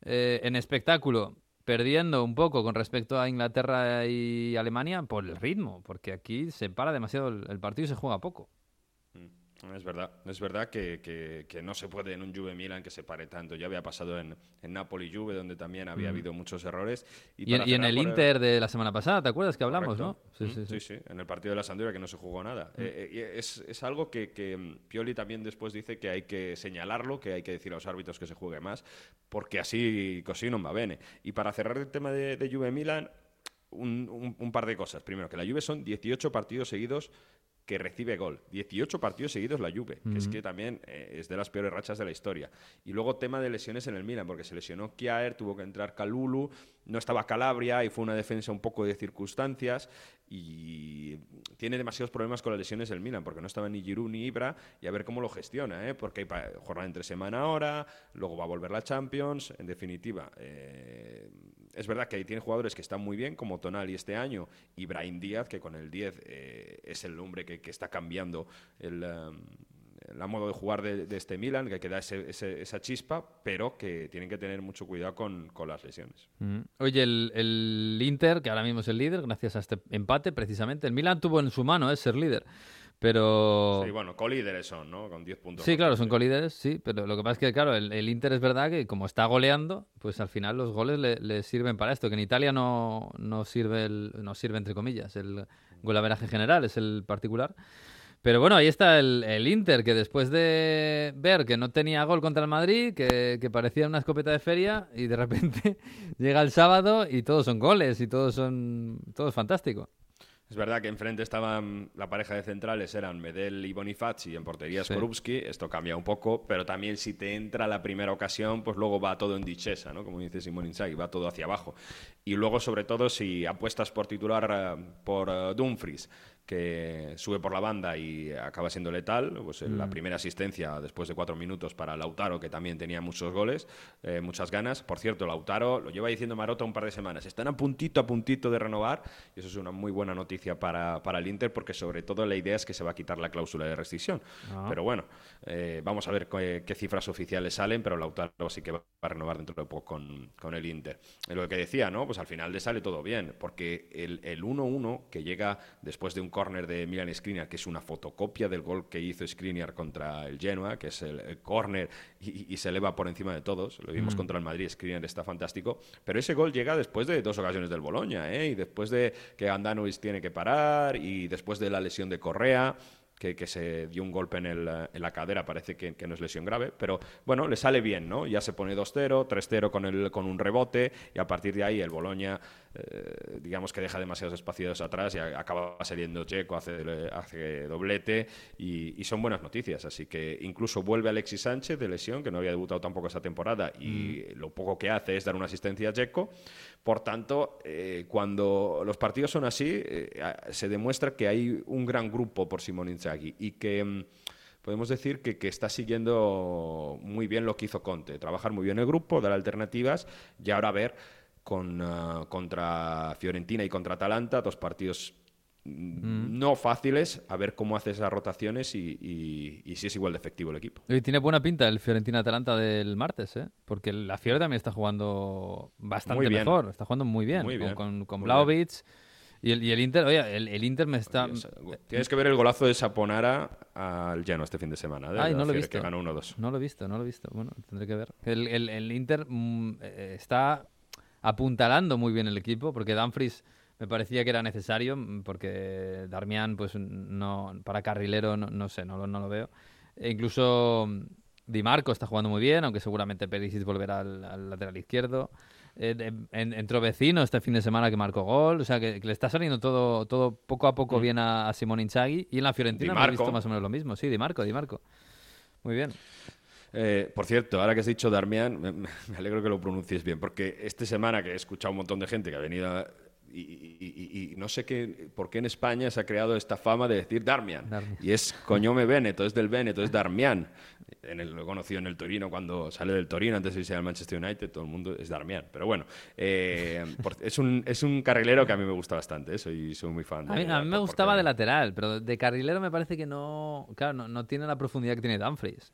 eh, en espectáculo perdiendo un poco con respecto a Inglaterra y Alemania por el ritmo, porque aquí se para demasiado el, el partido y se juega poco. Es verdad, es verdad que, que- que no se puede en un Juve Milan que se pare tanto. Ya había pasado en, en Napoli Juve, donde también había Mm. habido muchos errores. Y, en, y el Inter de la semana pasada, ¿te acuerdas que hablamos, Correcto. no? Sí, Mm, sí, sí. sí, en el partido de la Sampdoria que no se jugó nada. Eh, eh, y es, es algo que, que, mm, Pioli también después dice que hay que señalarlo, que hay que decir a los árbitros que se juegue más, porque así così non va bene. Y para cerrar el tema de, de Juve Milan, un, un- un par de cosas. Primero, que la Juve son 18 partidos seguidos que recibe gol. 18 partidos seguidos la Juve, que es que también eh, es de las peores rachas de la historia. Y luego tema de lesiones en el Milan, porque se lesionó Kjaer, tuvo que entrar Calulu, no estaba Calabria y fue una defensa un poco de circunstancias y tiene demasiados problemas con las lesiones del Milan, porque no estaba ni Giroud ni Ibra y a ver cómo lo gestiona, ¿eh? porque hay jornada entre semana ahora, luego va a volver la Champions, en definitiva. eh, es verdad que ahí tiene jugadores que están muy bien, como Tonali este año, y Díaz, que con el 10 eh, es el hombre que, está cambiando el, um, la modo de jugar de, de este Milan, que queda ese- ese- esa chispa, pero que tienen que tener mucho cuidado con, con las lesiones. Mm. Oye, el, el Inter, que ahora mismo es el líder, gracias a este empate, precisamente. El Milan tuvo en su mano eh, ser líder, pero... Sí, bueno, colíderes son, ¿no? Con 10 puntos. Sí, claro, son colíderes, sí, pero lo que pasa es que, claro, el, el Inter es verdad que como está goleando, pues al final los goles le, le sirven para esto, que en Italia no, no sirve, el, no sirve entre comillas, el golaveraje general, es el particular. Pero bueno, ahí está el, el Inter, que después de ver que no tenía gol contra el Madrid, que, que parecía una escopeta de feria, y de repente llega el sábado y todos son goles y todos son... todo es fantástico. Es verdad que enfrente estaban la pareja de centrales, eran Medel y Bonifaci, y en portería Sí. Skorupski. Esto cambia un poco, pero también si te entra la primera ocasión, pues luego va todo en dichesa, ¿no? Como dice Simón Inzaghi, va todo hacia abajo. Y luego, sobre todo, si apuestas por titular eh, por eh, Dumfries, que sube por la banda y acaba siendo letal, pues en la Mm. primera asistencia después de cuatro minutos para Lautaro, que también tenía muchos goles, eh, muchas ganas. Por cierto, Lautaro lo lleva diciendo Marota un par de semanas. Están a puntito, a puntito de renovar y eso es una muy buena noticia para, para el Inter porque sobre todo la idea es que se va a quitar la cláusula de restricción. Ah. Pero bueno, eh, vamos a ver qué, qué cifras oficiales salen, pero Lautaro sí que va a renovar dentro de poco con, con el Inter. Eh, Lo que decía, ¿no? Pues al final le sale todo bien, porque el el 1-1 que llega después de un córner de Milan Skriniar, que es una fotocopia del gol que hizo Skriniar contra el Genoa, que es el, el córner y, y se eleva por encima de todos. Lo vimos Mm. contra el Madrid, Skriniar está fantástico. Pero ese gol llega después de dos ocasiones del Boloña, ¿eh? Y después de que Andanovic tiene que parar y después de la lesión de Correa. Que, que se dio un golpe en, el, en la cadera, parece que, que no es lesión grave, pero bueno, le sale bien, ¿no? Ya se pone 2-0, 3-0 con, el, con un rebote y a partir de ahí el Boloña, eh, digamos que deja demasiados espacios atrás y a- acaba saliendo Checo, hace, hace doblete y, y son buenas noticias. Así que incluso vuelve Alexis Sánchez de lesión, que no había debutado tampoco esta temporada y lo poco que hace es dar una asistencia a Checo. Por tanto, eh, cuando los partidos son así, eh, a- se demuestra que hay un gran grupo por Simón Inzaghi y que mm, podemos decir que, que está siguiendo muy bien lo que hizo Conte, trabajar muy bien el grupo, dar alternativas y ahora ver con, ah, contra Fiorentina y contra Atalanta, dos partidos mm, no fáciles, a ver cómo hace esas rotaciones y, y- y si es igual de efectivo el equipo. Y tiene buena pinta el Fiorentina-Atalanta del martes, ¿eh? Porque la Fiore también está jugando bastante mejor. Está jugando muy bien. Muy con- bien, Con, Vlahovic. Y el, y el Inter, oye, el, el Inter me está... Tienes que ver el golazo de Saponara al Genoa este fin de semana. de Ay, la no lo he visto. Que ganó 1-2. No lo he visto, no lo he visto. Bueno, tendré que ver. El, Inter mm, eh, está apuntalando muy bien el equipo, porque Dumfries me parecía que era necesario, mm, porque Darmian, pues no, para carrilero, no, no sé, no, lo- no lo veo. E incluso mm, Di Marco está jugando muy bien, aunque seguramente Perisic volverá al, al lateral izquierdo. Eh, en- entró vecino este fin de semana que marcó gol, o sea que, que le está saliendo todo, todo poco a poco bien a, a Simón Inzaghi. Y en la Fiorentina hemos visto más o menos lo mismo. Sí, Di Marco, Di Marco. Muy bien. Eh, por cierto, ahora que has dicho Darmian, me, me alegro que lo pronuncies bien, porque esta semana que he escuchado un montón de gente que ha venido a- y, y- y no sé qué, por qué en España se ha creado esta fama de decir Darmian. Darmian. Y es Coñome Veneto, es del Veneto, es Darmian. En el, lo he conocido en el Torino cuando sale del Torino antes de irse al Manchester United, todo el mundo es Darmian. Pero bueno, eh, por- es, un, es un carrilero que a mí me gusta bastante, eh, soy, soy muy fan. A mí, de- a mí me gustaba porque- de lateral, pero de carrilero me parece que no, claro, no, no tiene la profundidad que tiene Dumfries.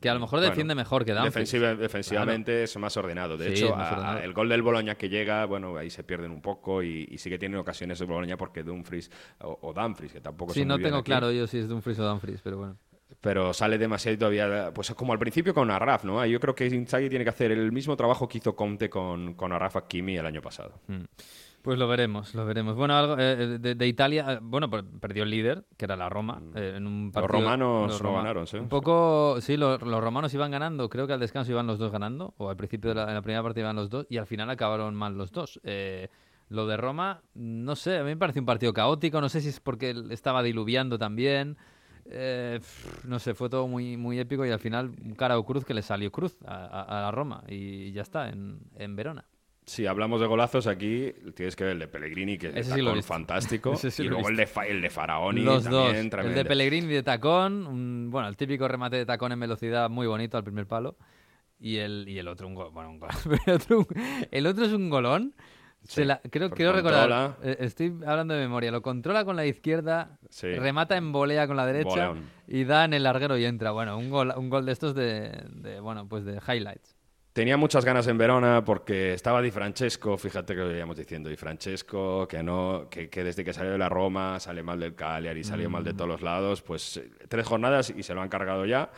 Que a lo mejor Bueno, defiende mejor que Dumfries. defensiva- defensivamente es más ordenado. De Sí, hecho, a- el gol del Boloña que llega, bueno, ahí se pierden un poco y, y sí que tienen ocasiones el Boloña porque Dumfries o, o Dumfries, que tampoco Sí, son no muy bien tengo aquí, claro yo si es Dumfries o Dumfries, pero bueno. Pero sale demasiado todavía, pues como al principio con Arraf, ¿no? Yo creo que Inzaghi tiene que hacer el mismo trabajo que hizo Conte con, con Arraf Hakimi el año pasado. Mm. Pues lo veremos, lo veremos. Bueno, algo eh, de, de Italia, eh, bueno, perdió el líder, que era la Roma, eh, en un partido. romanos no Roma- ganaron, sí. Un poco, sí, lo- los romanos iban ganando, creo que al descanso iban los dos ganando, o al principio de la, en la primera parte iban los dos, y al final acabaron mal los dos. Eh, lo de Roma, no sé, a mí me parece un partido caótico, no sé si es porque estaba diluviando también. eh, no sé, fue todo muy, muy épico y al final un cara o cruz que le salió cruz a, a- a la Roma y ya está, en, en Verona. Si hablamos de golazos aquí, tienes que ver el de Pellegrini, que sí lo he con visto. fantástico, sí y luego el de, el de Faraoni Los también dos, el de Pellegrini de tacón, un- bueno, el típico remate de tacón en velocidad muy bonito al primer palo. Y el, y el otro, un gol, bueno, un gol. el, otro, un- el otro es un golón. Sí, la- creo, quiero recordar, eh, estoy hablando de memoria, lo controla con la izquierda, Sí. remata en volea con la derecha y da en el larguero y entra. Bueno, un gol, un gol de estos de, de, bueno, pues de highlights. Tenía muchas ganas en Verona porque estaba Di Francesco, fíjate que lo veíamos diciendo, Di Francesco, que, no, que, que desde que salió de la Roma sale mal del Cagliari, salió mal de todos los lados, pues eh, tres jornadas y se lo han cargado ya.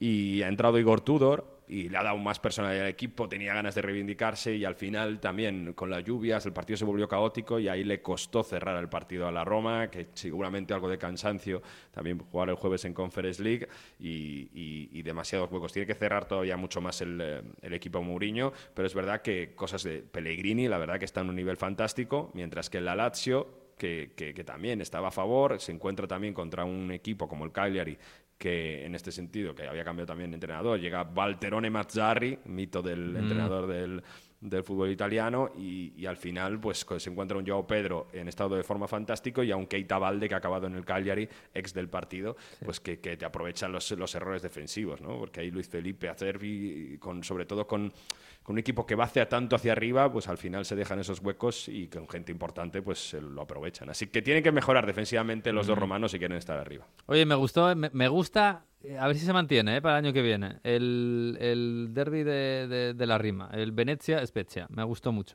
Y ha entrado Igor Tudor y le ha dado más personalidad al equipo, tenía ganas de reivindicarse y al final también con las lluvias el partido se volvió caótico y ahí le costó cerrar el partido a la Roma, que seguramente algo de cansancio, también jugar el jueves en Conference League y, y- demasiados huecos. Tiene que cerrar todavía mucho más el, eh, el equipo Mourinho, pero es verdad que cosas de Pellegrini, la verdad que está en un nivel fantástico, mientras que la Lazio que- que también estaba a favor, se encuentra también contra un equipo como el Cagliari, que en este sentido, que había cambiado también de entrenador, llega Valterone Mazzarri, mito del Mm. entrenador del, del fútbol italiano, y, y al final pues se encuentra un Joao Pedro en estado de forma fantástico y a un Keita Valde que ha acabado en el Cagliari, ex del partido, pues que, que te aprovechan los, los errores defensivos, ¿no? Porque ahí Luis Felipe, Acerbi, con, sobre todo con, con un equipo que va hacia tanto hacia arriba, pues al final se dejan esos huecos y con gente importante pues se lo aprovechan. Así que tienen que mejorar defensivamente los dos romanos si quieren estar arriba. Oye, me gustó, me, me gusta, eh, a ver si se mantiene eh, para el año que viene, el, el derby de, de- de la rima, el Venecia-Spezia, me gustó mucho.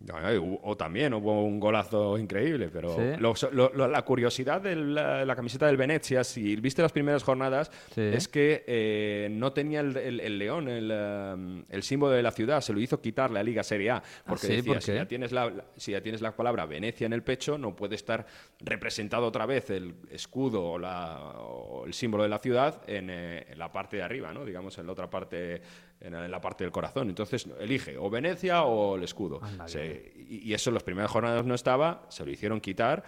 Eh, O también hubo un golazo increíble, pero Sí. lo- lo- lo- la curiosidad de la, la camiseta del Venecia, si viste las primeras jornadas, Sí. es que eh, no tenía el, el- el león, el, um, el símbolo de la ciudad, se lo hizo quitar la Liga Serie A, porque sí? decía, ¿Por si ya, tienes la, la- si ya tienes la palabra Venecia en el pecho, no puede estar representado otra vez el escudo o, la- o el símbolo de la ciudad en, eh, en la parte de arriba, ¿no? digamos, en la otra parte, en, la- en la parte del corazón. Entonces, elige o Venecia o el escudo. Se- y, y eso en las primeras jornadas no estaba, se lo hicieron quitar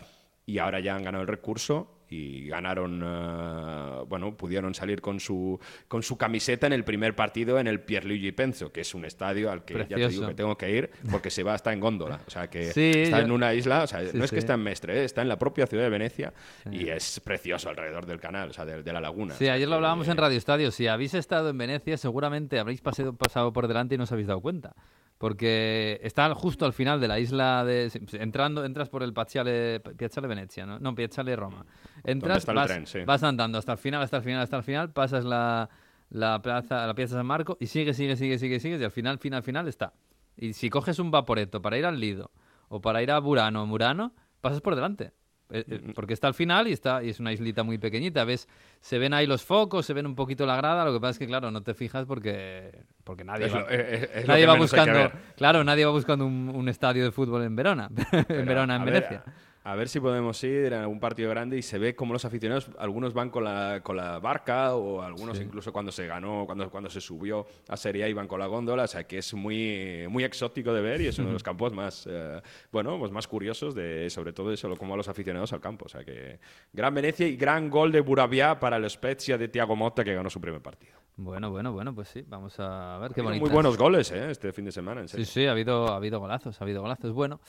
y ahora ya han ganado el recurso y ganaron, eh, bueno, pudieron salir con su, con su camiseta en el primer partido en el Pierluigi Penzo, que es un estadio al que ya te digo que tengo que ir porque se va hasta en góndola. O sea, que Sí, está yo- en una isla, o sea, Sí, no es sí. que está en Mestre, eh, está en la propia ciudad de Venecia y es precioso alrededor del canal, o sea, de, de la laguna. Sí, ayer lo hablábamos en Radio Estadio. Si habéis estado en Venecia, seguramente habréis pasado, pasado por delante y no os habéis dado cuenta. Porque está justo al final de la isla de... Entrando, entras por el Piazzale, Piazzale Venezia, ¿no? No, Piazzale Roma. Entras, está el vas, tren, sí. vas andando hasta el final, hasta el final, hasta el final, pasas la, la plaza, la Piazza San Marco y sigue, sigue, sigue, sigue, sigue y al final, final, final está. Y si coges un vaporeto para ir al Lido o para ir a Burano o Murano, pasas por delante. Eh, eh, Porque está al final y está y es una islita muy pequeñita. Ves, se ven ahí los focos, se ven un poquito la grada. Lo que pasa es que, claro, no te fijas porque, porque nadie Es va, lo- es- es lo nadie va buscando. Claro, nadie va buscando un, un estadio de fútbol en Verona. en Verona, en ver, Venecia. A ver si podemos ir a un partido grande y se ve cómo los aficionados, algunos van con la, con la barca o algunos Sí. incluso cuando se ganó, cuando, cuando se subió a Serie A iban con la góndola, o sea que es muy, muy exótico de ver y es uno de los campos más, eh, bueno, pues más curiosos de sobre todo eso, como a los aficionados al campo, o sea que gran Venecia y gran gol de Buravia para el Spezia de Thiago Motta que ganó su primer partido. Bueno, bueno, bueno, pues sí, vamos a ver qué Ha habido bonito. Muy buenos goles, ¿eh? Este fin de semana, en Sí, serio. sí, ha habido, ha habido golazos, ha habido golazos. Bueno,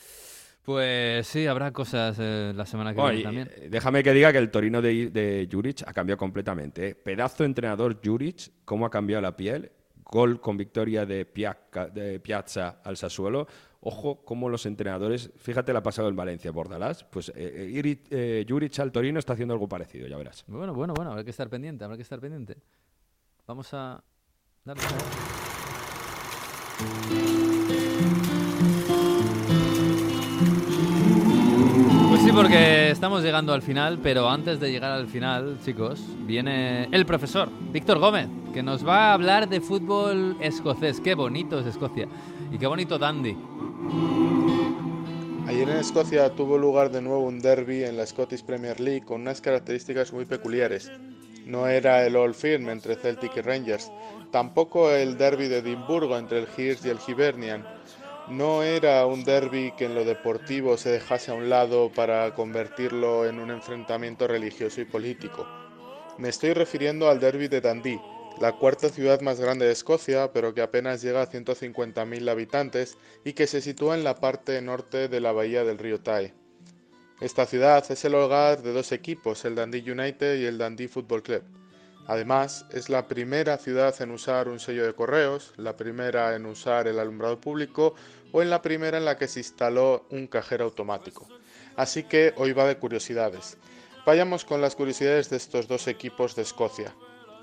pues sí, habrá cosas eh, la semana que viene también. eh, déjame que diga que el Torino de, de Juric ha cambiado completamente. ¿eh? Pedazo de entrenador Juric, cómo ha cambiado la piel. Gol con victoria de, Piazza, de Piazza al Sassuolo. Ojo, cómo los entrenadores, fíjate, la ha pasado en Valencia, Bordalás. Pues eh, Juric al Torino está haciendo algo parecido, ya verás. Bueno, bueno, bueno, habrá que estar pendiente, habrá que estar pendiente. Vamos a darle. Sí, porque estamos llegando al final, pero antes de llegar al final, chicos, viene el profesor, Víctor Gómez, que nos va a hablar de fútbol escocés. Qué bonito es Escocia y qué bonito Dandy. Ayer en Escocia tuvo lugar de nuevo un derby en la Scottish Premier League con unas características muy peculiares. No era el Old Firm entre Celtic y Rangers, tampoco el derby de Edimburgo entre el Hearts y el Hibernian. No era un derby que en lo deportivo se dejase a un lado para convertirlo en un enfrentamiento religioso y político. Me estoy refiriendo al derby de Dundee, la cuarta ciudad más grande de Escocia, pero que apenas llega a 150.000 habitantes y que se sitúa en la parte norte de la bahía del río Tay. Esta ciudad es el hogar de dos equipos, el Dundee United y el Dundee Football Club. Además, es la primera ciudad en usar un sello de correos, la primera en usar el alumbrado público o en la primera en la que se instaló un cajero automático. Así que hoy va de curiosidades. Vayamos con las curiosidades de estos dos equipos de Escocia.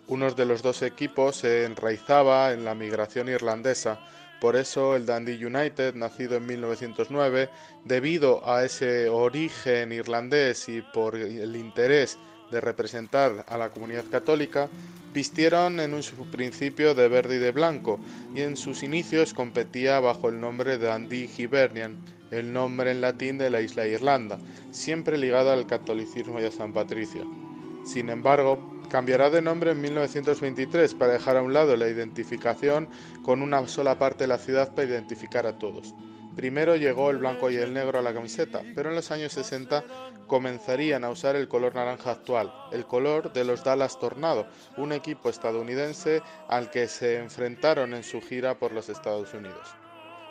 Uno de los dos equipos se enraizaba en la migración irlandesa, por eso el Dundee United, nacido en 1909, debido a ese origen irlandés y por el interés de representar a la comunidad católica, vistieron en un principio de verde y de blanco, y en sus inicios competía bajo el nombre de Dundee Hibernian, el nombre en latín de la isla Irlanda, siempre ligado al catolicismo y a San Patricio. Sin embargo, cambiará de nombre en 1923 para dejar a un lado la identificación con una sola parte de la ciudad para identificar a todos. Primero llegó el blanco y el negro a la camiseta, pero en los años 60 comenzarían a usar el color naranja actual, el color de los Dallas Tornado, un equipo estadounidense al que se enfrentaron en su gira por los Estados Unidos.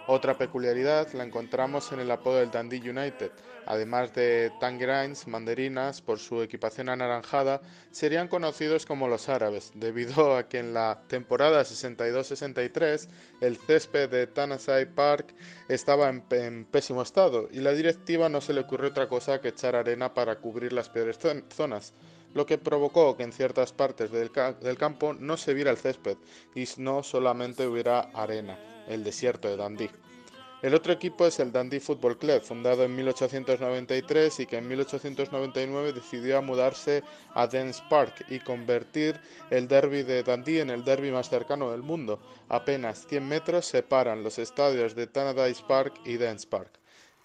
Otra peculiaridad la encontramos en el apodo del Dundee United. Además de tangerines, mandarinas, por su equipación anaranjada, serían conocidos como los árabes, debido a que en la temporada 62-63 el césped de Tannasai Park estaba en, en pésimo estado y la directiva no se le ocurrió otra cosa que echar arena para cubrir las peores zon- zonas lo que provocó que en ciertas partes del, ca- del campo no se viera el césped y no solamente hubiera arena, el desierto de Dundee. El otro equipo es el Dundee Football Club, fundado en 1893 y que en 1899 decidió mudarse a Dens Park y convertir el derby de Dundee en el derby más cercano del mundo. Apenas 100 metros separan los estadios de Tannadice Park y Dens Park.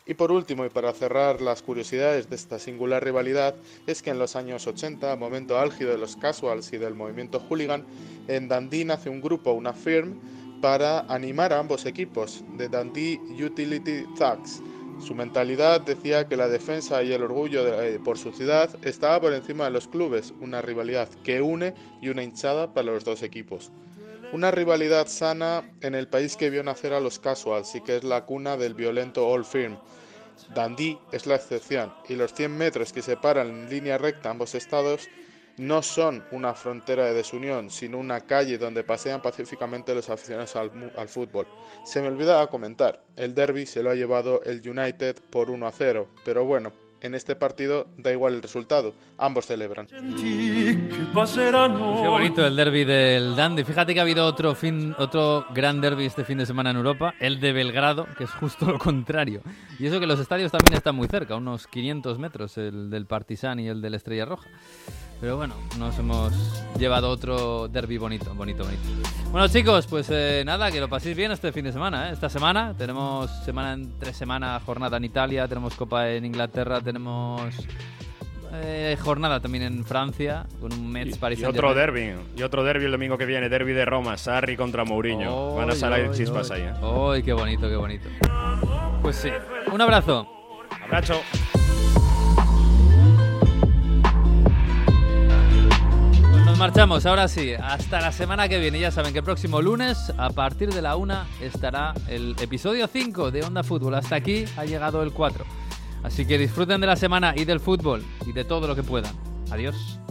Y por último, y para cerrar las curiosidades de esta singular rivalidad, es que en los años 80, momento álgido de los casuals y del movimiento hooligan, en Dundee nace un grupo, una firm, para animar a ambos equipos, de Dundee Utility Thugs. Su mentalidad decía que la defensa y el orgullo eh, por su ciudad estaba por encima de los clubes, una rivalidad que une y una hinchada para los dos equipos. Una rivalidad sana en el país que vio nacer a los casuals y que es la cuna del violento All Firm. Dundee es la excepción y los 100 metros que separan en línea recta ambos estados no son una frontera de desunión, sino una calle donde pasean pacíficamente los aficionados al, al fútbol. Se me olvidaba comentar, el derby se lo ha llevado el United por 1 a 0, pero bueno, en este partido da igual el resultado, ambos celebran. Qué bonito el derby del Dandy. Fíjate que ha habido otro fin, otro gran derby este fin de semana en Europa, el de Belgrado, que es justo lo contrario. Y eso que los estadios también están muy cerca, unos 500 metros, el del Partizan y el del Estrella Roja. Pero bueno, nos hemos llevado otro derby bonito, bonito, bonito. Bueno chicos, pues eh, nada, que lo paséis bien este fin de semana. ¿eh? Esta semana tenemos semana entre semana jornada en Italia, tenemos Copa en Inglaterra, tenemos eh, jornada también en Francia con un Mets Paris Y otro Saint-Germain. derby. Y otro derby el domingo que viene. Derby de Roma. Sarri contra Mourinho. Van a salir oy, chispas oy. ahí, ¿eh? Oy, qué bonito, qué bonito. Pues sí. Un abrazo. Abrazo. Marchamos, ahora sí. Hasta la semana que viene. Ya saben que el próximo lunes, a partir de la una, estará el episodio 5 de Onda Fútbol. Hasta aquí ha llegado el 4. Así que disfruten de la semana y del fútbol y de todo lo que puedan. Adiós.